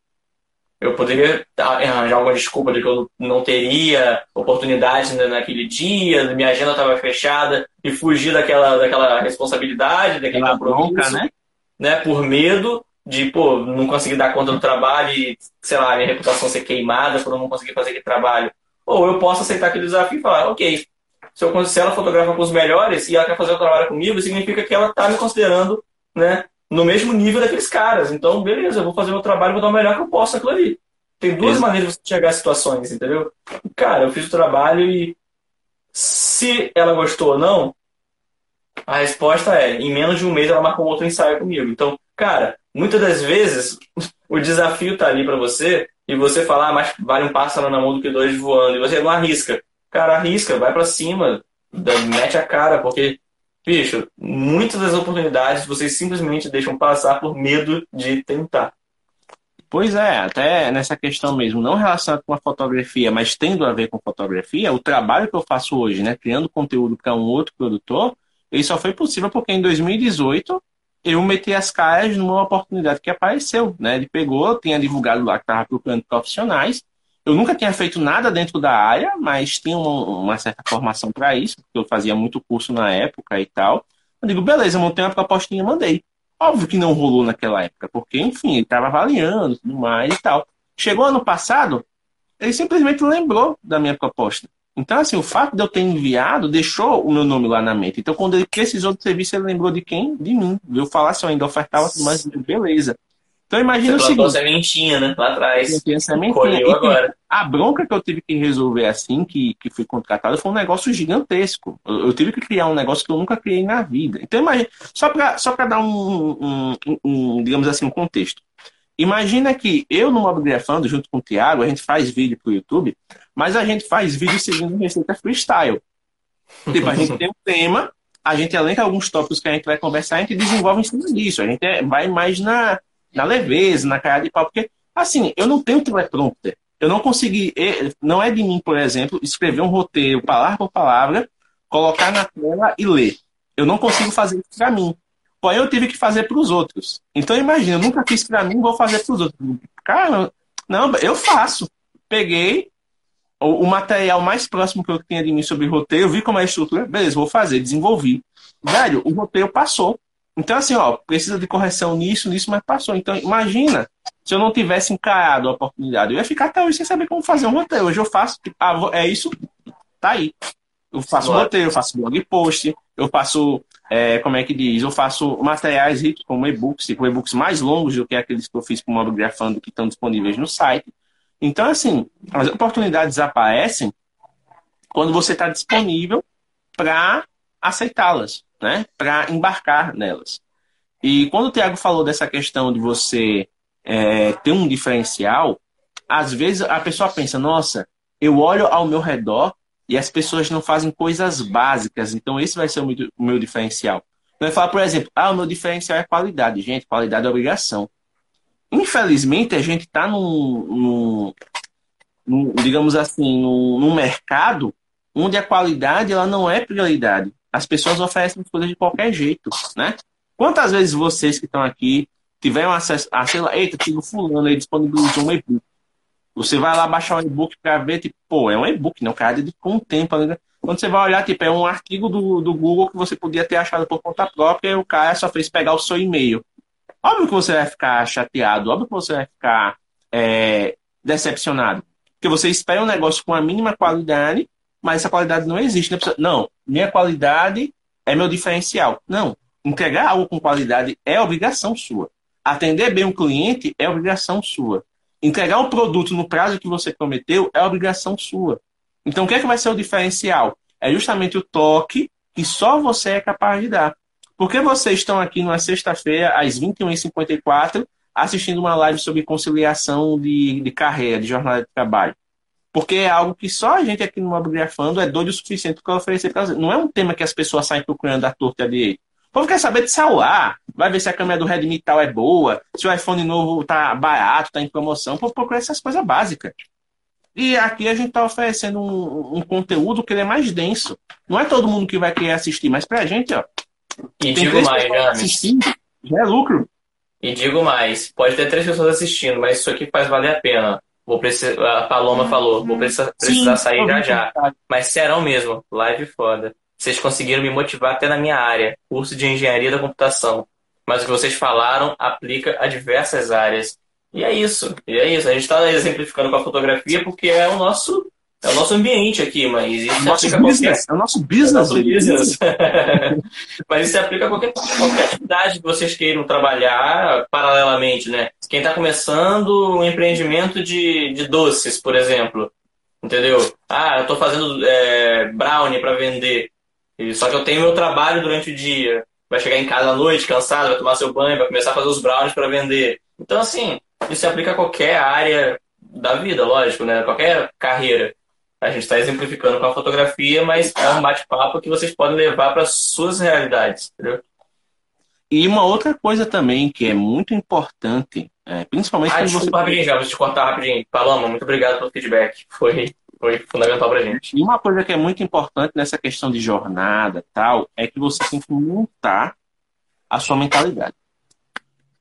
eu poderia arranjar alguma desculpa de que eu não teria oportunidade naquele dia, minha agenda estava fechada e fugir daquela, daquela responsabilidade, daquele Aquela compromisso, bronca, né? né? Por medo de, pô, não conseguir dar conta do trabalho e, sei lá, minha reputação ser queimada por não conseguir fazer aquele trabalho. Ou eu posso aceitar aquele desafio e falar, ok, se, eu, se ela fotografa com os melhores e ela quer fazer o trabalho comigo, significa que ela está me considerando, né, no mesmo nível daqueles caras. Então, beleza, eu vou fazer o meu trabalho, vou dar o melhor que eu posso aquilo ali. Tem duas maneiras de você chegar a situações, entendeu? Cara, eu fiz o trabalho e se ela gostou ou não, a resposta é, em menos de um mês ela marcou outro ensaio comigo. Então, cara, muitas das vezes o desafio tá ali para você e você falar, ah, mais vale um pássaro na mão do que dois voando, e você não arrisca. Cara, arrisca, vai para cima, mete a cara, porque bicho, muitas das oportunidades vocês simplesmente deixam passar por medo de tentar. Pois é, até nessa questão mesmo, não relacionado com a fotografia, mas tendo a ver com fotografia, o trabalho que eu faço hoje, né, criando conteúdo para um outro produtor, ele só foi possível porque em 2018 eu meti as caras numa oportunidade que apareceu, né? Ele pegou, tinha divulgado lá que estava procurando profissionais. Eu nunca tinha feito nada dentro da área, mas tinha uma, uma certa formação para isso, porque eu fazia muito curso na época e tal. Eu digo, beleza, montei uma propostinha e mandei. Óbvio que não rolou naquela época, porque, enfim, ele estava avaliando tudo mais e tal. Chegou ano passado, ele simplesmente lembrou da minha proposta. Então, assim, o fato de eu ter enviado deixou o meu nome lá na mente. Então, quando ele precisou do serviço, ele lembrou de quem? De mim. Viu falar se eu ainda ofertava tudo mais, beleza. Então imagina Você o seguinte. sementinha, né? Lá atrás. Colheu agora. A bronca que eu tive que resolver assim, que, que fui contratado, foi um negócio gigantesco. Eu, eu, tive que criar um negócio que eu nunca criei na vida. Então imagina, só para só dar um, um, um, digamos assim, um contexto. Imagina que eu no Mobigrafando, junto com o Thiago, a gente faz vídeo pro YouTube, mas a gente faz vídeo seguindo receita freestyle. Tipo, a gente tem um tema, a gente elenca alguns tópicos que a gente vai conversar, a gente desenvolve em cima disso. A gente é, vai mais na, na leveza, na cara de pau, porque, assim, eu não tenho teleprompter. Eu não consegui, não é de mim, por exemplo, escrever um roteiro, palavra por palavra, colocar na tela e ler. Eu não consigo fazer isso para mim. Porém, eu tive que fazer para os outros. Então, imagina, eu nunca fiz para mim, vou fazer para os outros. Cara, não, eu faço. Peguei o, o, material mais próximo que eu tinha de mim sobre roteiro, vi como é a estrutura, beleza, vou fazer, desenvolvi. Velho, o roteiro passou. Então, assim, ó, precisa de correção nisso, nisso, mas passou. Então, imagina se eu não tivesse encarado a oportunidade. Eu ia ficar até hoje sem saber como fazer um roteiro. Hoje eu faço, tipo, ah, é isso, tá aí. Eu faço Boa. roteiro, eu faço blog post, eu faço, é, como é que diz? Eu faço materiais ricos como e-books, tipo e-books mais longos do que aqueles que eu fiz com o Mobigrafando que estão disponíveis no site. Então, assim, as oportunidades aparecem quando você está disponível para aceitá-las né, para embarcar nelas. E quando o Tiago falou dessa questão de você é, ter um diferencial, às vezes a pessoa pensa, nossa, eu olho ao meu redor e as pessoas não fazem coisas básicas, então esse vai ser o meu, o meu diferencial. Vai falar, por exemplo, ah, o meu diferencial é qualidade. Gente, qualidade é obrigação. Infelizmente, a gente está num, num, digamos assim, num, num mercado onde a qualidade ela não é prioridade. As pessoas oferecem as coisas de qualquer jeito, né? Quantas vezes vocês que estão aqui tiveram acesso a, sei lá, eita, o fulano aí disponibilizou um e-book. Você vai lá baixar um e-book para ver, tipo, pô, é um e-book, né? O cara dedicou um tempo. Né? Quando você vai olhar, tipo, é um artigo do, do Google que você podia ter achado por conta própria e o cara só fez pegar o seu e-mail. Óbvio que você vai ficar chateado, óbvio que você vai ficar é, decepcionado. Porque você espera um negócio com a mínima qualidade mas essa qualidade não existe. Né? Não, minha qualidade é meu diferencial. Não, entregar algo com qualidade é obrigação sua. Atender bem um cliente é obrigação sua. Entregar o produto no prazo que você prometeu é obrigação sua. Então, o que é que vai ser o diferencial? É justamente o toque que só você é capaz de dar. Porque vocês estão aqui numa sexta-feira, às 21h54, assistindo uma live sobre conciliação de, de carreira, de jornada de trabalho. Porque é algo que só a gente aqui no Mobigrafando é doido o suficiente para oferecer Não é um tema que as pessoas saem procurando a torta a direita. O povo quer saber de celular, vai ver se a câmera do Redmi tal é boa, se o iPhone novo tá barato, tá em promoção. O povo procura essas coisas básicas. E aqui a gente está oferecendo um, um, conteúdo que ele é mais denso. Não é todo mundo que vai querer assistir, mas para a gente, ó. E digo mais, James. Já é lucro. E digo mais, pode ter três pessoas assistindo, mas isso aqui faz valer a pena. Vou precisar, a Paloma uhum. falou, vou precisar, precisar Sim, sair já já. Mas serão mesmo, live foda. Vocês conseguiram me motivar até na minha área, curso de engenharia da computação. Mas o que vocês falaram aplica a diversas áreas. E é isso, e é isso. A gente está exemplificando com a fotografia porque é o nosso é o nosso ambiente aqui, mas isso é nosso business. Qualquer... É o nosso business. É o nosso business. mas isso se aplica a qualquer, qualquer atividade que vocês queiram trabalhar paralelamente, né? Quem está começando um empreendimento de, de doces, por exemplo, entendeu? Ah, eu estou fazendo é, brownie para vender, só que eu tenho meu trabalho durante o dia. Vai chegar em casa à noite, cansado, vai tomar seu banho, vai começar a fazer os brownies para vender. Então, assim, isso se aplica a qualquer área da vida, lógico, né? Qualquer carreira. A gente está exemplificando com a fotografia, mas é um bate-papo que vocês podem levar para suas realidades, entendeu? E uma outra coisa também que é muito importante, é, principalmente ah, desculpa, você... rapidinho, já vou te cortar rapidinho. Paloma, muito obrigado pelo feedback. Foi, foi fundamental para gente. E uma coisa que é muito importante nessa questão de jornada tal, é que você tem que montar a sua mentalidade.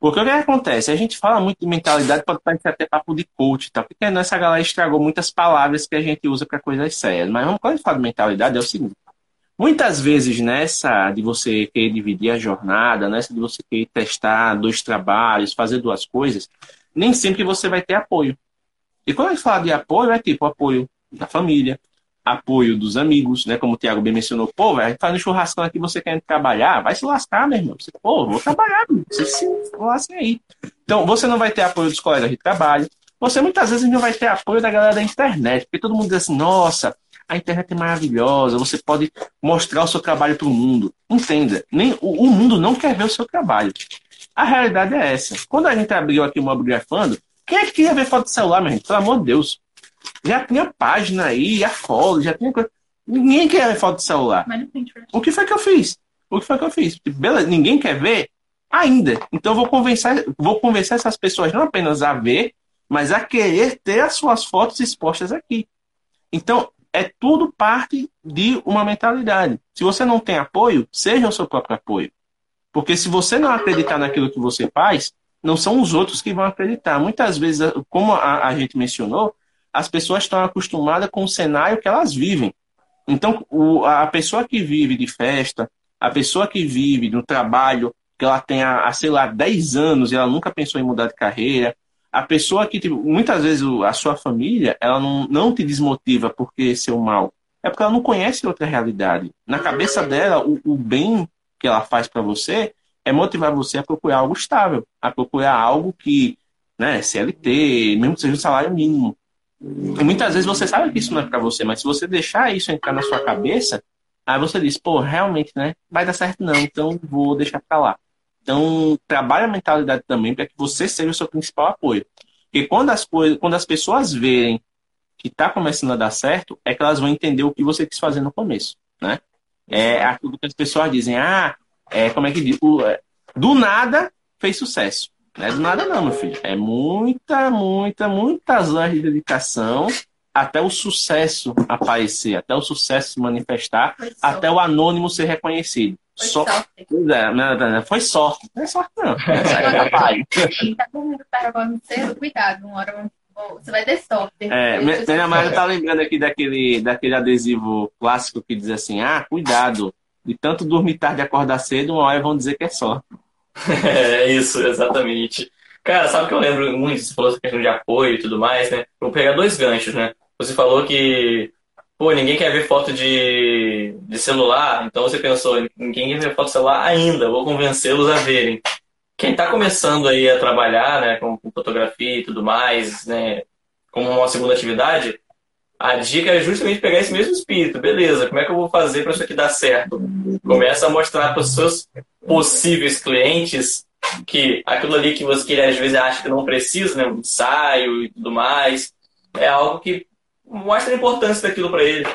Porque o que acontece? A gente fala muito de mentalidade, pode parecer até papo de coach, tá? porque essa galera estragou muitas palavras que a gente usa para coisas sérias. Mas quando a gente fala de mentalidade, é o seguinte: muitas vezes nessa de você querer dividir a jornada, nessa de você querer testar dois trabalhos, fazer duas coisas, nem sempre você vai ter apoio. E quando a gente fala de apoio, é tipo apoio da família, apoio dos amigos, né? Como o Thiago bem mencionou, pô, velho, fazendo churrascão aqui, você quer trabalhar, vai se lascar, meu irmão. Você, pô, vou trabalhar, você se lasca aí. Então, você não vai ter apoio dos colegas de trabalho, você muitas vezes não vai ter apoio da galera da internet, porque todo mundo diz assim, nossa, a internet é maravilhosa, você pode mostrar o seu trabalho para o mundo. Entenda, nem, o, o, mundo não quer ver o seu trabalho. A realidade é essa. Quando a gente abriu aqui o Mobigrafando, quem é que queria ver foto de celular, meu gente? Pelo amor de Deus. Já tinha página aí, já follow, já tinha coisa. Ninguém quer ver foto de celular. O que foi que eu fiz? O que foi que eu fiz? Beleza, ninguém quer ver ainda. Então eu vou convencer, vou convencer essas pessoas não apenas a ver, mas a querer ter as suas fotos expostas aqui. Então, é tudo parte de uma mentalidade. Se você não tem apoio, seja o seu próprio apoio. Porque se você não acreditar naquilo que você faz, não são os outros que vão acreditar. Muitas vezes, como a, a gente mencionou, as pessoas estão acostumadas com o cenário que elas vivem. Então, o, a pessoa que vive de festa, a pessoa que vive no trabalho, que ela tem, há, sei lá, 10 anos e ela nunca pensou em mudar de carreira, a pessoa que, tipo, muitas vezes, a sua família, ela não, não te desmotiva porque seu mal. É porque ela não conhece outra realidade. Na cabeça dela, o, o bem que ela faz para você é motivar você a procurar algo estável, a procurar algo que, né, CLT, mesmo que seja um salário mínimo. E muitas vezes você sabe que isso não é para você, mas se você deixar isso entrar na sua cabeça, aí você diz, pô, realmente, né? Vai dar certo não, então vou deixar para lá. Então, trabalhe a mentalidade também para que você seja o seu principal apoio. Porque quando as coisas, quando as pessoas verem que está começando a dar certo, é que elas vão entender o que você quis fazer no começo, né? É aquilo que as pessoas dizem, ah, é, como é que diz? É, do nada fez sucesso. Não é do nada não, meu filho. É muita, muita, muitas horas de dedicação até o sucesso aparecer, até o sucesso se manifestar, foi até o anônimo ser reconhecido. Foi so... sorte. É, foi sorte. Não é sorte, não. É trabalho. Quem tá dormindo carnaval cedo, cuidado, uma hora você vai ter sorte. É, minha mãe tá lembrando aqui daquele, daquele adesivo clássico que diz assim: ah, cuidado, de tanto dormir tarde e acordar cedo, uma hora vão dizer que é sorte. é isso, exatamente. Cara, sabe que eu lembro muito, você falou essa questão de apoio e tudo mais, né? Vou pegar dois ganchos, né? Você falou que, pô, ninguém quer ver foto de, de celular, então você pensou, ninguém quer ver foto de celular ainda, vou convencê-los a verem. quem está começando aí a trabalhar né, com, com, fotografia e tudo mais, né, como uma segunda atividade, a dica é justamente pegar esse mesmo espírito. Beleza, como é que eu vou fazer para isso aqui dar certo? Começa a mostrar para os seus possíveis clientes que aquilo ali que você às vezes acha que não precisa, né, um ensaio e tudo mais, é algo que mostra a importância daquilo para ele.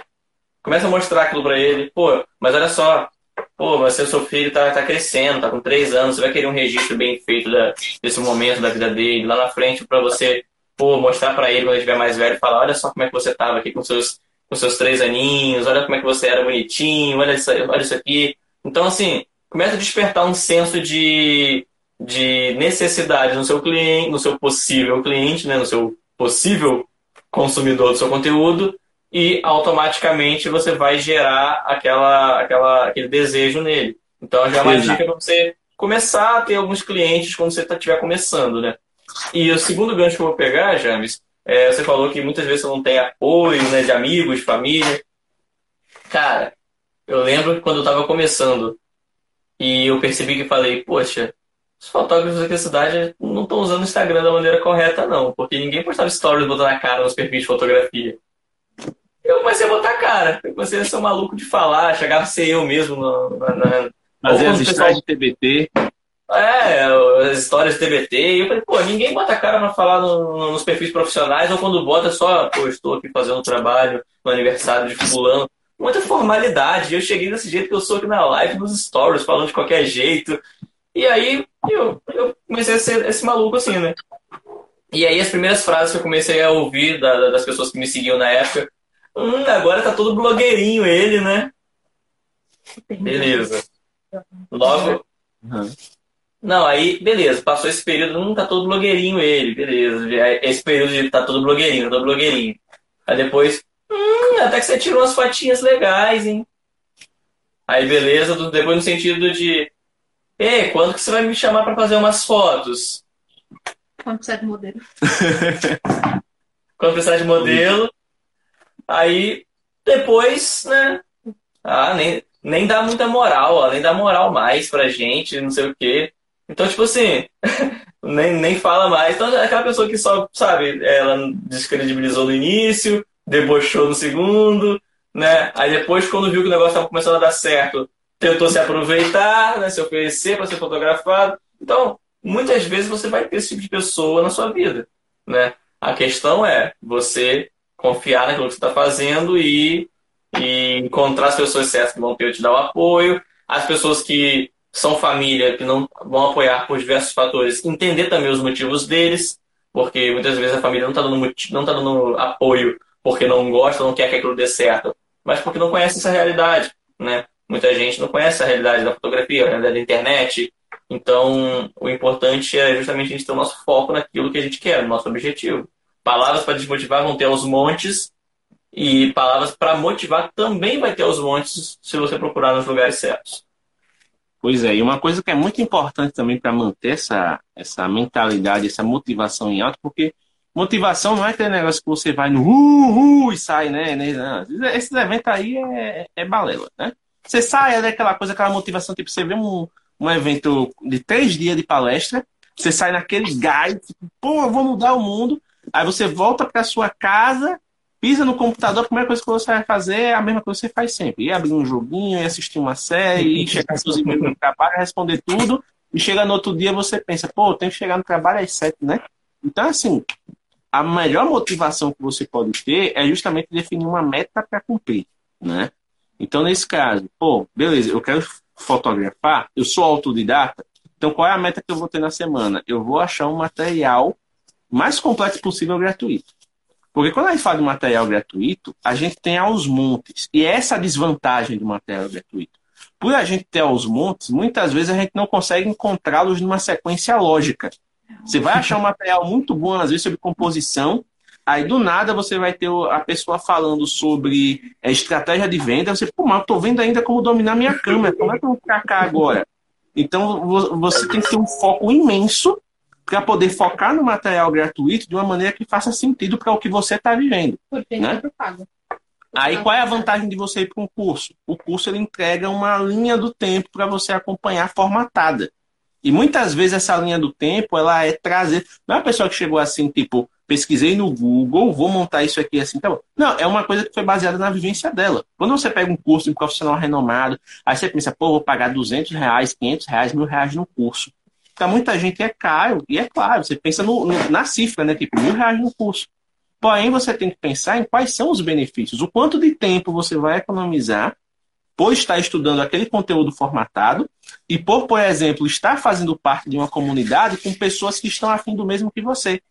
Começa a mostrar aquilo para ele. Pô, mas olha só, pô, mas seu filho tá, tá crescendo, tá com três anos, você vai querer um registro bem feito da, desse momento da vida dele, lá na frente para você, pô, mostrar para ele quando ele estiver mais velho, falar, olha só como é que você tava aqui com seus com seus três aninhos, olha como é que você era bonitinho, olha isso, olha isso aqui. Então, assim, começa a despertar um senso de, de necessidade no seu cliente, no seu possível cliente, né, no seu possível consumidor do seu conteúdo, e automaticamente você vai gerar aquela, aquela, aquele desejo nele. Então já é uma Exato. dica para você começar a ter alguns clientes quando você estiver tá, começando, né? E o segundo gancho que eu vou pegar, James, é, você falou que muitas vezes você não tem apoio né, de amigos, família. Cara, eu lembro que quando eu estava começando e eu percebi que falei, poxa, os fotógrafos aqui da cidade não estão usando o Instagram da maneira correta, não, porque ninguém postava stories botando a cara nos perfis de fotografia eu comecei a botar cara. Eu comecei a ser um maluco de falar, chegava a ser eu mesmo. Na, na... Fazer as histórias de TBT. É, as histórias de TBT. E eu falei, pô, ninguém bota cara pra falar no, nos perfis profissionais, ou quando bota só, pô, estou aqui fazendo um trabalho no aniversário de fulano. Muita formalidade. Eu cheguei desse jeito que eu sou aqui na live, nos stories, falando de qualquer jeito. E aí eu, eu comecei a ser esse maluco assim, né? E aí as primeiras frases que eu comecei a ouvir da, das pessoas que me seguiam na época Hum, agora tá todo blogueirinho ele, né? Beleza. Logo. Uhum. Não, aí, beleza, passou esse período, hum, tá todo blogueirinho ele, beleza. Esse período de tá todo blogueirinho, tá todo blogueirinho. Aí depois, hum, até que você tirou umas fotinhas legais, hein? Aí beleza, depois no sentido de, ei, quando que você vai me chamar para fazer umas fotos? Quando precisar de modelo. quando precisar de modelo. Aí, depois, né? Ah, nem, nem dá muita moral, ó, nem dá moral mais pra gente, não sei o quê. Então, tipo assim, nem, nem fala mais. Então, é aquela pessoa que só, sabe, ela descredibilizou no início, debochou no segundo, né? Aí depois, quando viu que o negócio estava começando a dar certo, tentou se aproveitar, né? Se oferecer para ser fotografado. Então, muitas vezes você vai ter esse tipo de pessoa na sua vida, né? A questão é você confiar naquilo que você está fazendo e, e encontrar as pessoas certas que vão ter te dar o apoio, as pessoas que são família, que não vão apoiar por diversos fatores, entender também os motivos deles, porque muitas vezes a família não está dando, tá dando apoio porque não gosta, não quer que aquilo dê certo, mas porque não conhece essa realidade, né? Muita gente não conhece a realidade da fotografia, a realidade da internet. Então, o importante é justamente a gente ter o nosso foco naquilo que a gente quer, no nosso objetivo. Palavras para desmotivar vão ter aos montes e palavras para motivar também vai ter aos montes se você procurar nos lugares certos. Pois é, e uma coisa que é muito importante também para manter essa, essa mentalidade, essa motivação em alto, porque motivação não é aquele negócio que você vai no uh, uh, e sai, né? Não. Esses eventos aí é, é balela, né? Você sai, é aquela coisa, aquela motivação, tipo, você vê um, um evento de três dias de palestra, você sai naquele gás, tipo, pô, eu vou mudar o mundo, Aí você volta para sua casa, pisa no computador, a primeira coisa que você vai fazer é a mesma coisa que você faz sempre. Ir abrir um joguinho, ir assistir uma série, ir chegar seus e-mails no trabalho, responder tudo, e chega no outro dia você pensa, pô, eu tenho que chegar no trabalho às sete, né? Então, assim, a melhor motivação que você pode ter é justamente definir uma meta para cumprir, né? Então, nesse caso, pô, beleza, eu quero fotografar, eu sou autodidata, então qual é a meta que eu vou ter na semana? Eu vou achar um material mais completo possível gratuito. Porque quando a gente fala de material gratuito, a gente tem aos montes. E é essa desvantagem do material gratuito. Por a gente ter aos montes, muitas vezes a gente não consegue encontrá-los numa sequência lógica. Você vai achar um material muito bom, às vezes, sobre composição, aí do nada você vai ter a pessoa falando sobre é, estratégia de venda, você, pô, mas eu tô vendo ainda como dominar minha câmera, como é que eu vou ficar cá agora? Então você tem que ter um foco imenso para poder focar no material gratuito de uma maneira que faça sentido para o que você está vivendo. né? Aí qual é a vantagem de você ir para um curso? O curso ele entrega uma linha do tempo para você acompanhar formatada. E muitas vezes essa linha do tempo, ela é trazer. Não é uma pessoa que chegou assim, tipo, pesquisei no Google, vou montar isso aqui assim, tá bom. Não, é uma coisa que foi baseada na vivência dela. Quando você pega um curso de um profissional renomado, aí você pensa, pô, vou pagar 200 reais, 500 reais, mil reais no curso. Para muita gente é caro, e é claro, você pensa no, no, na cifra, né? Tipo, mil reais no curso. Porém, você tem que pensar em quais são os benefícios, o quanto de tempo você vai economizar por estar estudando aquele conteúdo formatado e por, por exemplo, estar fazendo parte de uma comunidade com pessoas que estão afim do mesmo que você.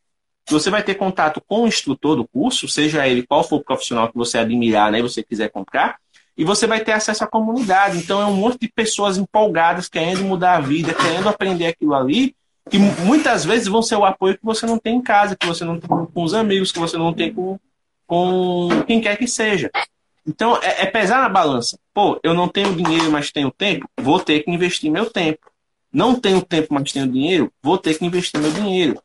Você vai ter contato com o instrutor do curso, seja ele qual for o profissional que você admirar, né, e você quiser comprar, e você vai ter acesso à comunidade. Então é um monte de pessoas empolgadas, querendo mudar a vida, querendo aprender aquilo ali, que muitas vezes vão ser o apoio que você não tem em casa, que você não tem com os amigos, que você não tem com, com quem quer que seja. Então é, é pesar na balança. Pô, eu não tenho dinheiro, mas tenho tempo, vou ter que investir meu tempo. Não tenho tempo, mas tenho dinheiro, vou ter que investir meu dinheiro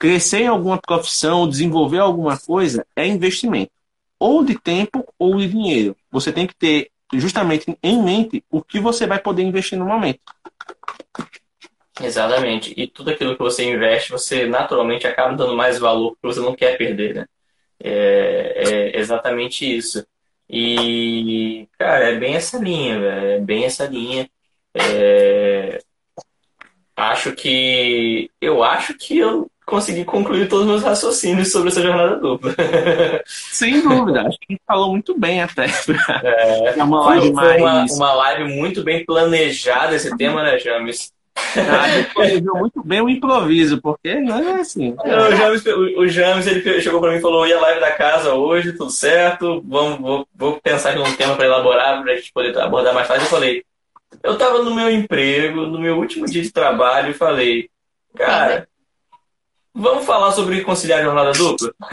crescer em alguma profissão, desenvolver alguma coisa, é investimento. Ou de tempo ou de dinheiro. Você tem que ter justamente em mente o que você vai poder investir no momento. Exatamente. E tudo aquilo que você investe, você naturalmente acaba dando mais valor porque você não quer perder, né? É, é exatamente isso. E, cara, é bem essa linha, velho. É bem essa linha. É... Acho que. Eu acho que eu consegui concluir todos os meus raciocínios sobre essa jornada dupla. Sem dúvida, acho que a gente falou muito bem até. É, é uma live foi, mais... uma, uma live muito bem planejada esse tema, né, James? Ah, a muito bem o improviso, porque não é assim. Não, o, James, o, James ele chegou para mim e falou: ia live da casa hoje, tudo certo, vamos, vou, vou pensar em um tema para elaborar, para a gente poder abordar mais tarde. Eu falei: eu estava no meu emprego, no meu último dia de trabalho, e falei: cara, Vamos falar sobre conciliar a jornada dupla?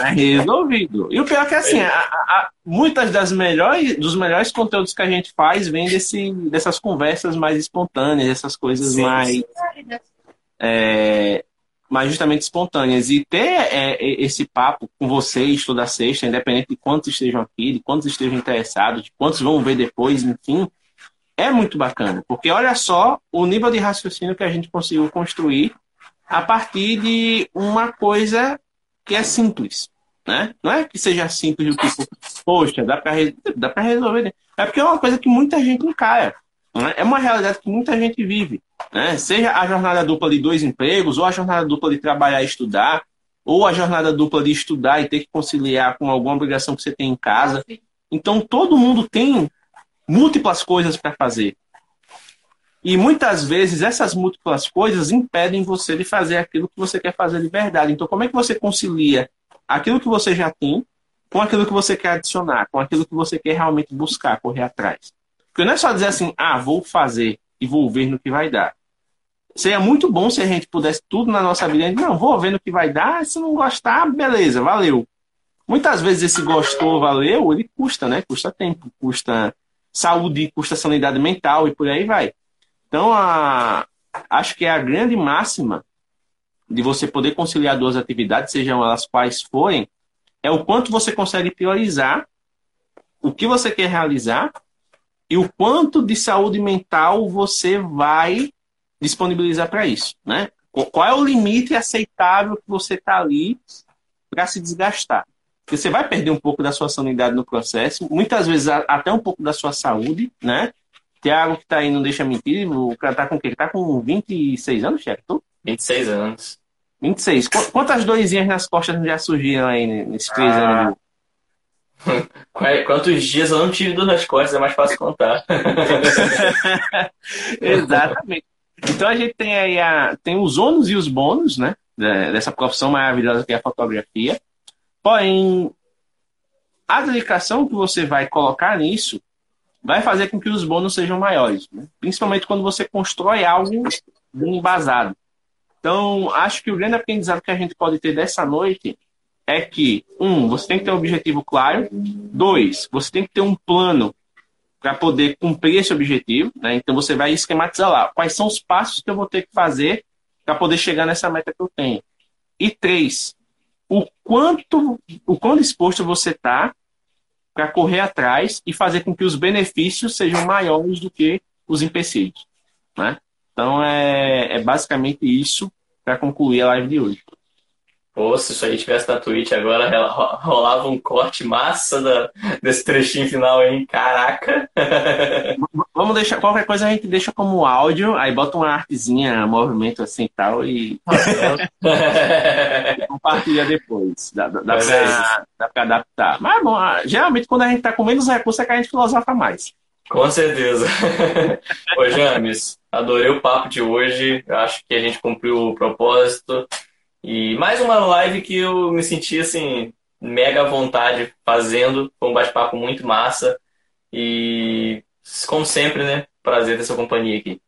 É resolvido. E o pior é que assim, a, a, muitas das melhores, dos melhores conteúdos que a gente faz vem desse, dessas conversas mais espontâneas, essas coisas Sim. mais. É, mais justamente espontâneas. E ter é, esse papo com vocês toda sexta, independente de quantos estejam aqui, de quantos estejam interessados, de quantos vão ver depois, enfim, é muito bacana. Porque olha só o nível de raciocínio que a gente conseguiu construir a partir de uma coisa que é simples. Né? Não é que seja simples do tipo, poxa, dá para dá pra resolver. Né? É porque é uma coisa que muita gente encara. Né? É uma realidade que muita gente vive. Né? Seja a jornada dupla de dois empregos, ou a jornada dupla de trabalhar e estudar, ou a jornada dupla de estudar e ter que conciliar com alguma obrigação que você tem em casa. Então todo mundo tem múltiplas coisas para fazer. E muitas vezes essas múltiplas coisas impedem você de fazer aquilo que você quer fazer de verdade. Então, como é que você concilia aquilo que você já tem com aquilo que você quer adicionar, com aquilo que você quer realmente buscar, correr atrás? Porque não é só dizer assim, ah, vou fazer e vou ver no que vai dar. Seria muito bom se a gente pudesse tudo na nossa vida. Não, vou ver no que vai dar. Se não gostar, beleza, valeu. Muitas vezes esse gostou, valeu, ele custa, né? Custa tempo, custa saúde, custa sanidade mental e por aí vai. Então, a, acho que é a grande máxima de você poder conciliar duas atividades, sejam elas quais forem, é o quanto você consegue priorizar o que você quer realizar e o quanto de saúde mental você vai disponibilizar para isso, né? Qual é o limite aceitável que você está ali para se desgastar? Porque você vai perder um pouco da sua sanidade no processo, muitas vezes até um pouco da sua saúde, né? Tiago, que tá aí, não deixa mentir, o cara tá com o quê? Tá com 26 anos? Tu? 26 anos. 26. Quantas doisinhas nas costas já surgiram aí nesses três ah. anos? Quantos dias eu não tive dor nas costas, é mais fácil contar. Exatamente. Então a gente tem aí a, tem os ônus e os bônus, né? Dessa profissão maravilhosa que é a fotografia. Porém, a dedicação que você vai colocar nisso vai fazer com que os bônus sejam maiores, né? principalmente quando você constrói algo embasado. Então, acho que o grande aprendizado que a gente pode ter dessa noite é que, um, você tem que ter um objetivo claro, dois, você tem que ter um plano para poder cumprir esse objetivo, né? então você vai esquematizar lá quais são os passos que eu vou ter que fazer para poder chegar nessa meta que eu tenho. E três, o quanto, o quão disposto você está para correr atrás e fazer com que os benefícios sejam maiores do que os empecilhos. né? Então é, é basicamente isso para concluir a live de hoje. Pô, se isso aí tivesse na Twitch agora, rolava um corte massa da, desse trechinho final aí. Caraca! Vamos deixar, qualquer coisa a gente deixa como áudio, aí bota uma artezinha, movimento assim e tal, e compartilha depois. Dá, dá, dá, pra, dá pra adaptar. Mas bom, geralmente quando a gente tá com menos recursos é que a gente filosofa mais. Com certeza. Ô, James, adorei o papo de hoje. Acho que a gente cumpriu o propósito. E mais uma live que eu me senti assim, mega à vontade fazendo. Foi um bate-papo muito massa. E, como sempre, né? Prazer ter sua companhia aqui.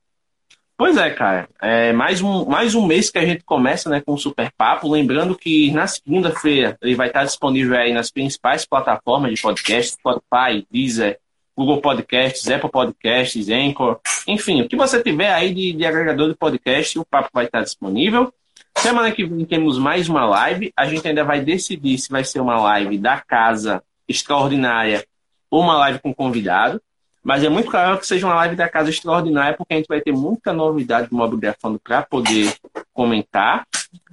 Pois é, cara. É mais um, mais um mês que a gente começa né, com o Super Papo. Lembrando que na segunda-feira ele vai estar disponível aí nas principais plataformas de podcast, Spotify, Deezer, Google Podcasts, Apple Podcasts, Anchor, enfim, o que você tiver aí de, de agregador de podcast, o papo vai estar disponível. Semana que vem temos mais uma live. A gente ainda vai decidir se vai ser uma live da casa extraordinária ou uma live com convidado. Mas é muito claro que seja uma live da casa extraordinária, porque a gente vai ter muita novidade do Mobigrafando para poder comentar.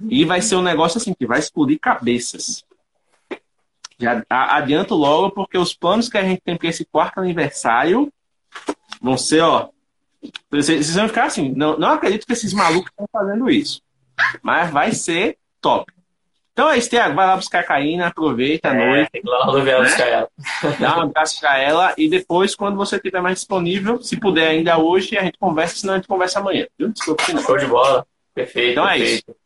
E vai ser um negócio assim que vai explodir cabeças. Já adianto logo, porque os planos que a gente tem para esse quarto aniversário vão ser, ó. Vocês vão ficar assim, não, não acredito que esses malucos estão fazendo isso. Mas vai ser top. Então é isso, Thiago. Vai lá buscar a Caína, aproveita a é, noite. Tem que lá né? buscar ela. Dá um abraço pra ela e depois, quando você estiver mais disponível, se puder ainda hoje, a gente conversa, senão a gente conversa amanhã. Viu? Desculpa, Show de bola. Perfeito. Então perfeito. é isso.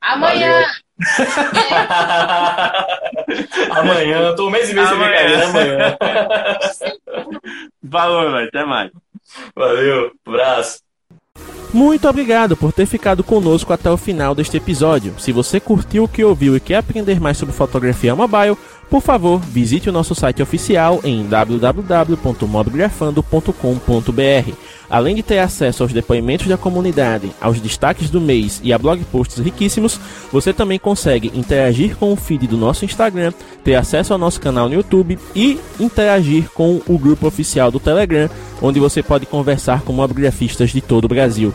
Amanhã! amanhã, tô um mês e meio sem brincadeira, amanhã. Valeu, velho. Até mais. Valeu, abraço. Muito obrigado por ter ficado conosco até o final deste episódio. Se você curtiu o que ouviu e quer aprender mais sobre fotografia mobile, por favor, visite o nosso site oficial em www.mobgrafando.com.br. Além de ter acesso aos depoimentos da comunidade, aos destaques do mês e a blog posts riquíssimos, você também consegue interagir com o feed do nosso Instagram, ter acesso ao nosso canal no YouTube e interagir com o grupo oficial do Telegram, onde você pode conversar com mobigrafistas de todo o Brasil.